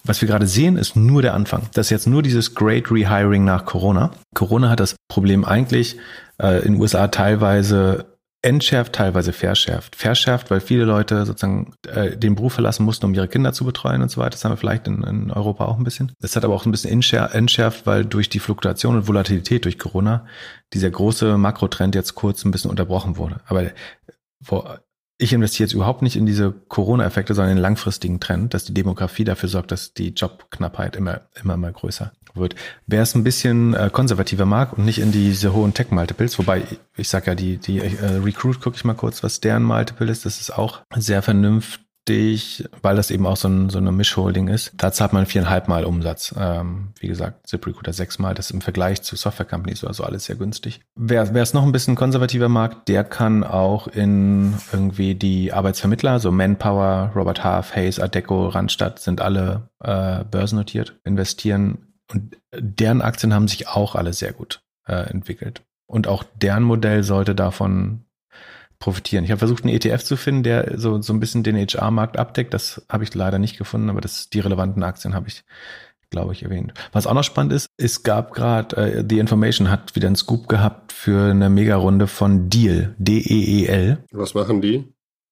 was wir gerade sehen, ist nur der Anfang. Das ist jetzt nur dieses Great Rehiring nach Corona. Corona hat das Problem eigentlich äh, in den USA teilweise entschärft, teilweise verschärft. Verschärft, weil viele Leute sozusagen äh, den Beruf verlassen mussten, um ihre Kinder zu betreuen und so weiter. Das haben wir vielleicht in, in Europa auch ein bisschen. Das hat aber auch ein bisschen entschärft, weil durch die Fluktuation und Volatilität durch Corona dieser große Makrotrend jetzt kurz ein bisschen unterbrochen wurde. Aber vor, ich investiere jetzt überhaupt nicht in diese Corona-Effekte, sondern in den langfristigen Trend, dass die Demografie dafür sorgt, dass die Jobknappheit immer, immer mal größer wird. Wer es ein bisschen äh, konservativer mag und nicht in diese hohen Tech-Multiples, wobei ich sag ja, die, die äh, Recruit, gucke ich mal kurz, was deren Multiple ist, das ist auch sehr vernünftig günstig, weil das eben auch so, ein, so eine Mischholding ist. Da zahlt man viereinhalb Mal Umsatz. Ähm, wie gesagt, ZipRecruiter sechsmal. Das ist im Vergleich zu Software Companies also alles sehr günstig. Wer, wer es noch ein bisschen konservativer mag, der kann auch in irgendwie die Arbeitsvermittler, so Manpower, Robert Half, Hayes, Adeco, Randstadt sind alle äh, börsennotiert, investieren. Und deren Aktien haben sich auch alle sehr gut äh, entwickelt. Und auch deren Modell sollte davon profitieren. Ich habe versucht, einen ETF zu finden, der so, so ein bisschen den HR-Markt abdeckt. Das habe ich leider nicht gefunden, aber das, die relevanten Aktien habe ich, glaube ich, erwähnt. Was auch noch spannend ist, es gab gerade, äh, The Information hat wieder einen Scoop gehabt für eine Mega-Runde von Deal, D-E-E-L. Was machen die?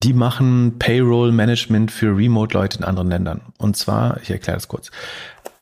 Die machen Payroll Management für Remote-Leute in anderen Ländern. Und zwar, ich erkläre das kurz.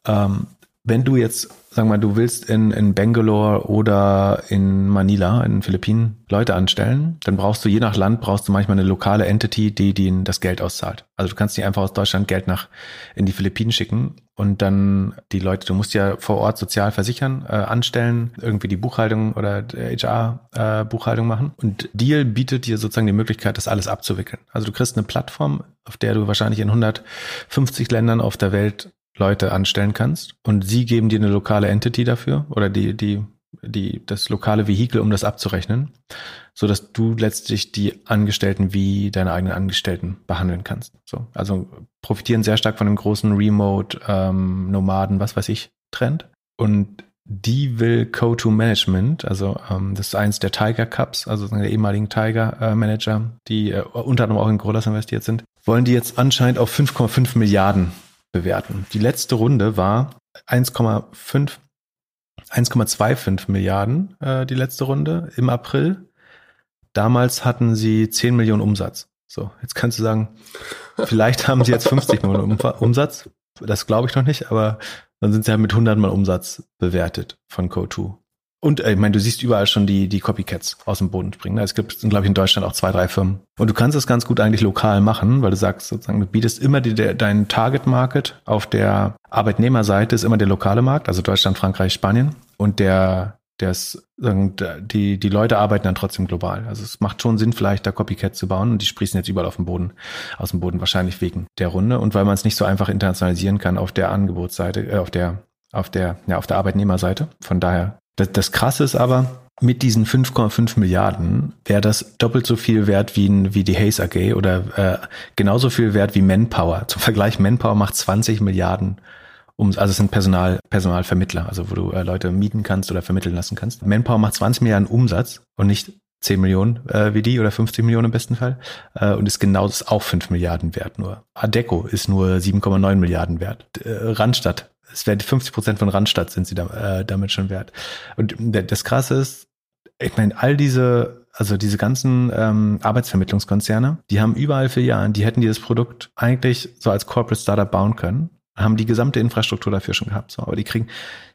Ähm, wenn du jetzt, sagen wir mal, du willst in, in Bangalore oder in Manila, in den Philippinen, Leute anstellen, dann brauchst du je nach Land brauchst du manchmal eine lokale Entity, die denen das Geld auszahlt. Also du kannst nicht einfach aus Deutschland Geld nach in die Philippinen schicken und dann die Leute, du musst ja vor Ort sozial versichern, äh, anstellen, irgendwie die Buchhaltung oder HR-Buchhaltung äh, machen. Und Deal bietet dir sozusagen die Möglichkeit, das alles abzuwickeln. Also du kriegst eine Plattform, auf der du wahrscheinlich in 150 Ländern auf der Welt Leute anstellen kannst und sie geben dir eine lokale Entity dafür oder die, die, die, das lokale Vehikel, um das abzurechnen, so dass du letztlich die Angestellten wie deine eigenen Angestellten behandeln kannst. So, also profitieren sehr stark von dem großen Remote, ähm, Nomaden, was weiß ich, Trend. Und die will Co2 Management, also ähm, das ist eins der Tiger Cups, also der ehemaligen Tiger äh, Manager, die äh, unter anderem auch in Gorillas investiert sind, wollen die jetzt anscheinend auf 5,5 Milliarden bewerten. Die letzte Runde war 1,5 1,25 Milliarden äh, die letzte Runde im April. Damals hatten sie 10 Millionen Umsatz. So, jetzt kannst du sagen, vielleicht haben sie jetzt 50 Millionen Umsatz. Das glaube ich noch nicht, aber dann sind sie halt mit 100 Mal Umsatz bewertet von Co2. Und äh, ich meine, du siehst überall schon die, die Copycats aus dem Boden springen. Es gibt, glaube ich, in Deutschland auch zwei, drei Firmen. Und du kannst das ganz gut eigentlich lokal machen, weil du sagst sozusagen, du bietest immer die, der, deinen Target Market auf der Arbeitnehmerseite ist immer der lokale Markt, also Deutschland, Frankreich, Spanien. Und der Das, die, die Leute arbeiten dann trotzdem global. Also es macht schon Sinn, vielleicht da Copycat zu bauen und die sprießen jetzt überall auf dem Boden, aus dem Boden, wahrscheinlich wegen der Runde und weil man es nicht so einfach internationalisieren kann auf der Angebotsseite, äh, auf der, auf der, ja, auf der Arbeitnehmerseite. Von daher, das, das Krasse ist aber, mit diesen 5,5 Milliarden wäre das doppelt so viel wert wie, wie die Hayes AG oder äh, genauso viel wert wie Manpower. Zum Vergleich, Manpower macht 20 Milliarden um, also es sind Personal, Personalvermittler, also wo du äh, Leute mieten kannst oder vermitteln lassen kannst. Manpower macht 20 Milliarden Umsatz und nicht 10 Millionen äh, wie die oder 50 Millionen im besten Fall äh, und ist genau das auch 5 Milliarden wert nur. Adeco ist nur 7,9 Milliarden wert. Äh, Randstadt, es wäre 50 Prozent von Randstadt sind sie da, äh, damit schon wert. Und das Krasse ist, ich meine, all diese, also diese ganzen ähm, Arbeitsvermittlungskonzerne, die haben überall Filialen, die hätten dieses Produkt eigentlich so als Corporate Startup bauen können, haben die gesamte Infrastruktur dafür schon gehabt. So, aber die kriegen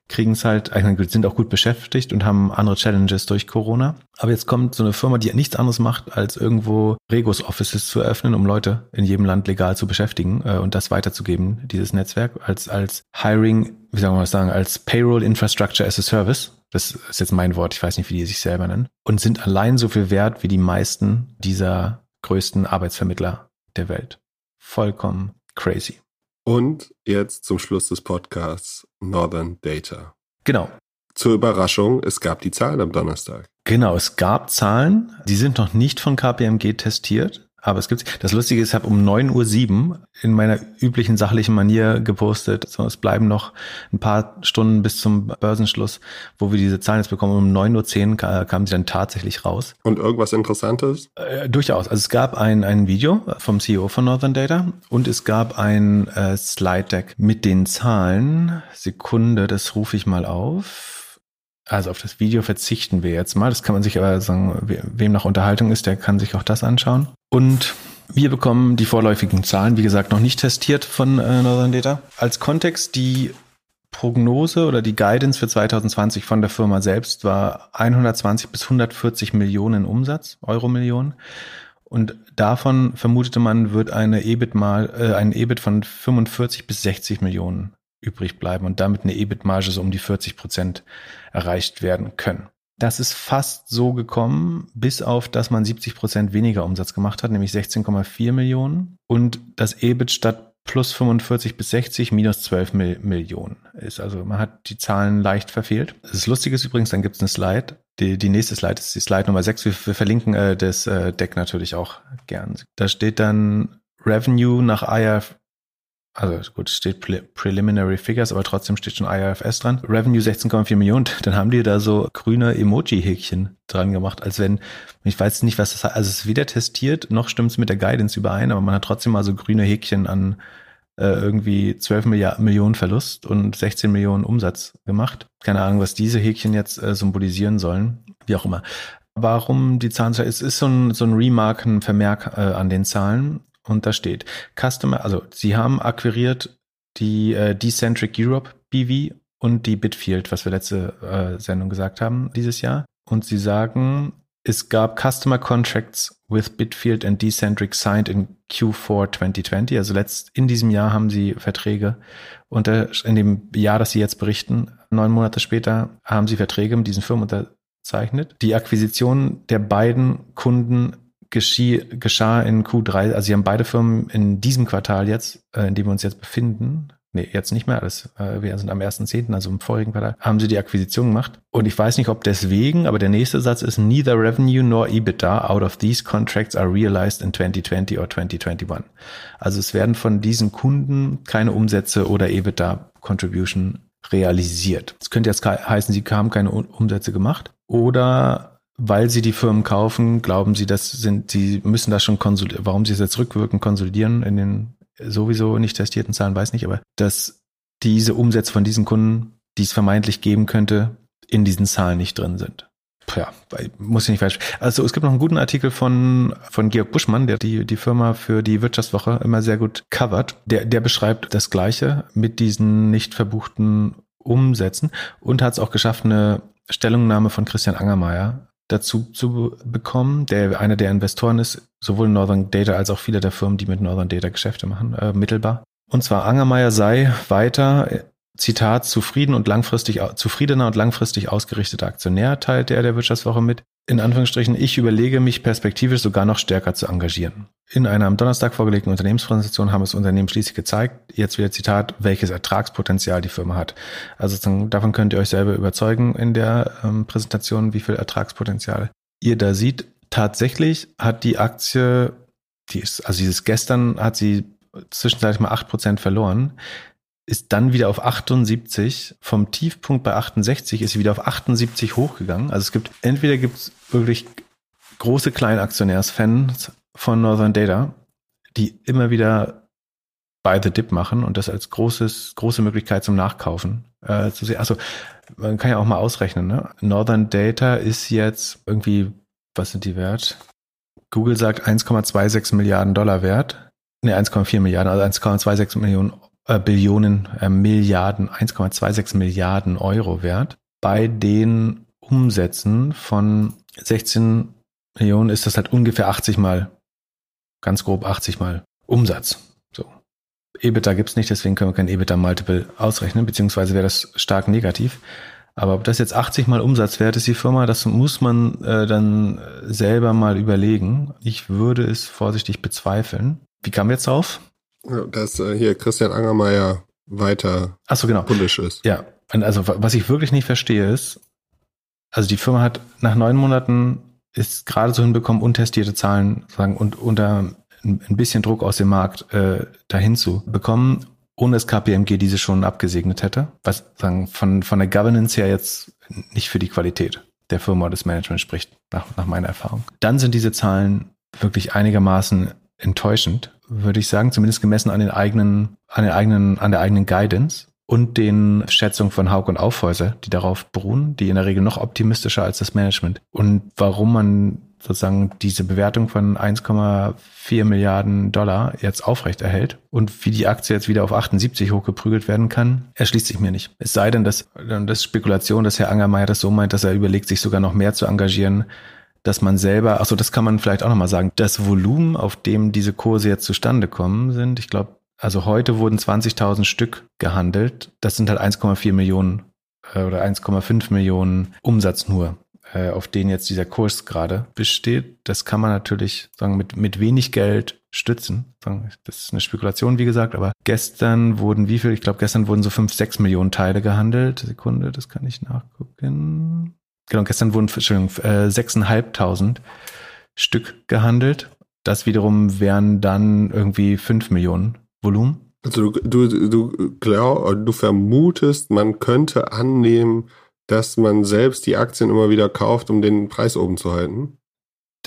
kriegen es halt, sind auch gut beschäftigt und haben andere Challenges durch Corona. Aber jetzt kommt so eine Firma, die nichts anderes macht, als irgendwo Regos Offices zu eröffnen, um Leute in jedem Land legal zu beschäftigen äh, und das weiterzugeben, dieses Netzwerk, als, als Hiring, wie soll man das sagen, als Payroll Infrastructure as a Service das ist jetzt mein Wort, ich weiß nicht, wie die sich selber nennen, und sind allein so viel wert wie die meisten dieser größten Arbeitsvermittler der Welt. Vollkommen crazy. Und jetzt zum Schluss des Podcasts Northern Data. Genau. Zur Überraschung, es gab die Zahlen am Donnerstag. Genau, es gab Zahlen, die sind noch nicht von KPMG testiert. Aber es gibt, das Lustige ist, ich habe um 9.07 Uhr in meiner üblichen sachlichen Manier gepostet. So, es bleiben noch ein paar Stunden bis zum Börsenschluss, wo wir diese Zahlen jetzt bekommen. Um 9.10 Uhr kamen sie dann tatsächlich raus. Und irgendwas Interessantes? Äh, durchaus. Also es gab ein, ein Video vom CEO von Northern Data und es gab ein äh, Slide Deck mit den Zahlen. Sekunde, das rufe ich mal auf. Also auf das Video verzichten wir jetzt mal. Das kann man sich aber sagen, wem nach Unterhaltung ist, der kann sich auch das anschauen. Und wir bekommen die vorläufigen Zahlen, wie gesagt, noch nicht testiert von äh, Northern Data. Als Kontext, die Prognose oder die Guidance für 2020 von der Firma selbst war 120 bis 140 Millionen Umsatz, Euro Millionen. Und davon vermutete man, wird eine EBIT mal, äh, ein EBIT von 45 bis 60 Millionen übrig bleiben und damit eine EBIT-Marge so um die 40 Prozent erreicht werden können. Das ist fast so gekommen, bis auf, dass man 70 Prozent weniger Umsatz gemacht hat, nämlich 16,4 Millionen und das EBIT statt plus 45 bis 60 minus 12 Mil Millionen ist. Also man hat die Zahlen leicht verfehlt. Das Lustige ist übrigens, dann gibt es eine Slide. Die, die nächste Slide ist die Slide Nummer 6. Wir, wir verlinken äh, das äh, Deck natürlich auch gern. Da steht dann Revenue nach IF, also gut, steht Pre Preliminary Figures, aber trotzdem steht schon IRFS dran. Revenue 16,4 Millionen. Dann haben die da so grüne Emoji-Häkchen dran gemacht, als wenn, ich weiß nicht, was das heißt. Also es ist weder testiert, noch stimmt es mit der Guidance überein, aber man hat trotzdem mal so grüne Häkchen an äh, irgendwie 12 Milliard Millionen Verlust und 16 Millionen Umsatz gemacht. Keine Ahnung, was diese Häkchen jetzt äh, symbolisieren sollen. Wie auch immer. Warum die Zahlen, es ist so ein, so ein Remark, ein Vermerk äh, an den Zahlen. Und da steht Customer, also sie haben akquiriert die äh, Decentric Europe BV und die Bitfield, was wir letzte äh, Sendung gesagt haben dieses Jahr. Und sie sagen, es gab Customer Contracts with Bitfield and Decentric signed in Q4 2020. Also letzt, in diesem Jahr haben sie Verträge unter, in dem Jahr, das sie jetzt berichten, neun Monate später haben sie Verträge mit diesen Firmen unterzeichnet. Die Akquisition der beiden Kunden geschie, geschah in Q3, also sie haben beide Firmen in diesem Quartal jetzt, äh, in dem wir uns jetzt befinden, nee, jetzt nicht mehr, das, äh, wir sind am 1.10., also im vorigen Quartal, haben sie die Akquisition gemacht. Und ich weiß nicht, ob deswegen, aber der nächste Satz ist, neither revenue nor EBITDA out of these contracts are realized in 2020 or 2021. Also es werden von diesen Kunden keine Umsätze oder EBITDA Contribution realisiert. Das könnte jetzt heißen, sie haben keine Umsätze gemacht oder weil sie die Firmen kaufen, glauben sie, dass sind, sie müssen das schon konsolidieren. Warum sie es jetzt rückwirkend konsolidieren in den sowieso nicht testierten Zahlen, weiß nicht, aber dass diese Umsätze von diesen Kunden, die es vermeintlich geben könnte, in diesen Zahlen nicht drin sind. Ja, muss ich nicht falsch. Also es gibt noch einen guten Artikel von, von Georg Buschmann, der die, die Firma für die Wirtschaftswoche immer sehr gut covert. Der, der beschreibt das Gleiche mit diesen nicht verbuchten Umsätzen und hat es auch geschafft, eine Stellungnahme von Christian Angermeier dazu zu bekommen, der einer der Investoren ist, sowohl Northern Data als auch viele der Firmen, die mit Northern Data Geschäfte machen, äh, mittelbar. Und zwar Angermeier sei weiter Zitat, zufrieden und langfristig, zufriedener und langfristig ausgerichteter Aktionär, teilte er der Wirtschaftswoche mit. In Anführungsstrichen, ich überlege mich perspektivisch sogar noch stärker zu engagieren. In einer am Donnerstag vorgelegten Unternehmenspräsentation haben es Unternehmen schließlich gezeigt, jetzt wieder Zitat, welches Ertragspotenzial die Firma hat. Also davon könnt ihr euch selber überzeugen in der ähm, Präsentation, wie viel Ertragspotenzial ihr da seht. Tatsächlich hat die Aktie, die ist, also dieses gestern hat sie zwischenzeitlich mal acht Prozent verloren ist dann wieder auf 78. Vom Tiefpunkt bei 68 ist sie wieder auf 78 hochgegangen. Also es gibt, entweder gibt es wirklich große Kleinaktionärsfans von Northern Data, die immer wieder buy the dip machen und das als großes, große Möglichkeit zum Nachkaufen äh, zu sehen. Also man kann ja auch mal ausrechnen, ne? Northern Data ist jetzt irgendwie, was sind die wert? Google sagt 1,26 Milliarden Dollar wert. Ne, 1,4 Milliarden, also 1,26 Millionen äh, Billionen, äh, Milliarden, 1,26 Milliarden Euro wert. Bei den Umsätzen von 16 Millionen ist das halt ungefähr 80 mal, ganz grob 80 mal Umsatz. So. EBITDA gibt's nicht, deswegen können wir kein EBITDA-Multiple ausrechnen, beziehungsweise wäre das stark negativ. Aber ob das jetzt 80 mal Umsatz wert ist, die Firma, das muss man äh, dann selber mal überlegen. Ich würde es vorsichtig bezweifeln. Wie kam jetzt drauf? Dass äh, hier Christian Angermeier weiter Ach so, genau. bullish ist. Ja, und also was ich wirklich nicht verstehe ist, also die Firma hat nach neun Monaten ist gerade so hinbekommen, untestierte Zahlen sagen und unter ein bisschen Druck aus dem Markt äh, dahin zu bekommen, ohne dass KPMG diese schon abgesegnet hätte, was sagen von von der Governance her jetzt nicht für die Qualität der Firma oder des Managements spricht nach nach meiner Erfahrung. Dann sind diese Zahlen wirklich einigermaßen enttäuschend, würde ich sagen, zumindest gemessen an den eigenen, an den eigenen, an der eigenen Guidance und den Schätzungen von Haug und Aufhäuser, die darauf beruhen, die in der Regel noch optimistischer als das Management. Und warum man sozusagen diese Bewertung von 1,4 Milliarden Dollar jetzt aufrecht erhält und wie die Aktie jetzt wieder auf 78 hochgeprügelt werden kann, erschließt sich mir nicht. Es sei denn, dass das Spekulation, dass Herr Angermeier das so meint, dass er überlegt, sich sogar noch mehr zu engagieren, dass man selber, also das kann man vielleicht auch nochmal sagen, das Volumen, auf dem diese Kurse jetzt zustande kommen sind, ich glaube, also heute wurden 20.000 Stück gehandelt. Das sind halt 1,4 Millionen äh, oder 1,5 Millionen Umsatz nur, äh, auf den jetzt dieser Kurs gerade besteht. Das kann man natürlich sagen, mit, mit wenig Geld stützen. Das ist eine Spekulation, wie gesagt, aber gestern wurden wie viel? Ich glaube, gestern wurden so 5, 6 Millionen Teile gehandelt. Sekunde, das kann ich nachgucken. Genau, gestern wurden Entschuldigung, äh, 6.500 Stück gehandelt. Das wiederum wären dann irgendwie 5 Millionen Volumen. Also du, du, du, glaub, du vermutest, man könnte annehmen, dass man selbst die Aktien immer wieder kauft, um den Preis oben zu halten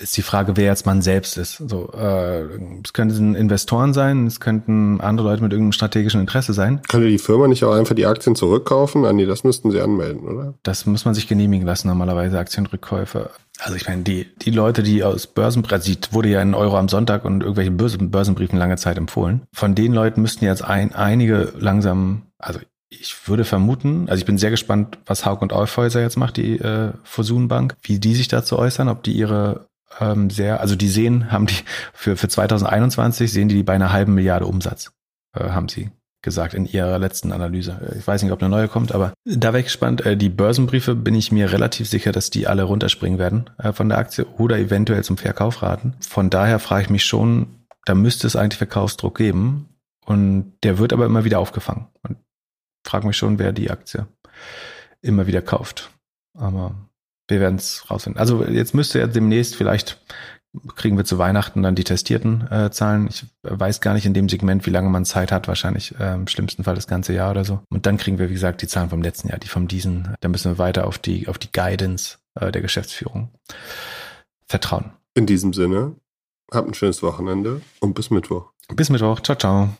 ist die Frage, wer jetzt man selbst ist. So, äh, es könnten Investoren sein, es könnten andere Leute mit irgendeinem strategischen Interesse sein. Könnte die Firma nicht auch einfach die Aktien zurückkaufen? Ah, nee, das müssten sie anmelden, oder? Das muss man sich genehmigen lassen, normalerweise Aktienrückkäufe. Also ich meine, die, die Leute, die aus Börsenbriefen, also wurde ja in Euro am Sonntag und irgendwelchen Börsenbriefen lange Zeit empfohlen. Von den Leuten müssten jetzt ein, einige langsam, also ich würde vermuten, also ich bin sehr gespannt, was Haug und Aufhäuser jetzt macht, die äh, Fusunbank, wie die sich dazu äußern, ob die ihre ähm, sehr, also die sehen, haben die für, für 2021 sehen die, die bei einer halben Milliarde Umsatz, äh, haben sie gesagt in ihrer letzten Analyse. Äh, ich weiß nicht, ob eine neue kommt, aber da wäre ich gespannt. Äh, die Börsenbriefe bin ich mir relativ sicher, dass die alle runterspringen werden äh, von der Aktie oder eventuell zum Verkauf raten. Von daher frage ich mich schon, da müsste es eigentlich Verkaufsdruck geben und der wird aber immer wieder aufgefangen. Und frage mich schon, wer die Aktie immer wieder kauft. Aber wir werden es rausfinden. Also jetzt müsste ja demnächst vielleicht kriegen wir zu Weihnachten dann die testierten äh, Zahlen. Ich weiß gar nicht in dem Segment, wie lange man Zeit hat, wahrscheinlich äh, im schlimmsten Fall das ganze Jahr oder so. Und dann kriegen wir, wie gesagt, die Zahlen vom letzten Jahr, die vom diesen. Da müssen wir weiter auf die, auf die Guidance äh, der Geschäftsführung vertrauen. In diesem Sinne, habt ein schönes Wochenende und bis Mittwoch. Bis Mittwoch. Ciao, ciao.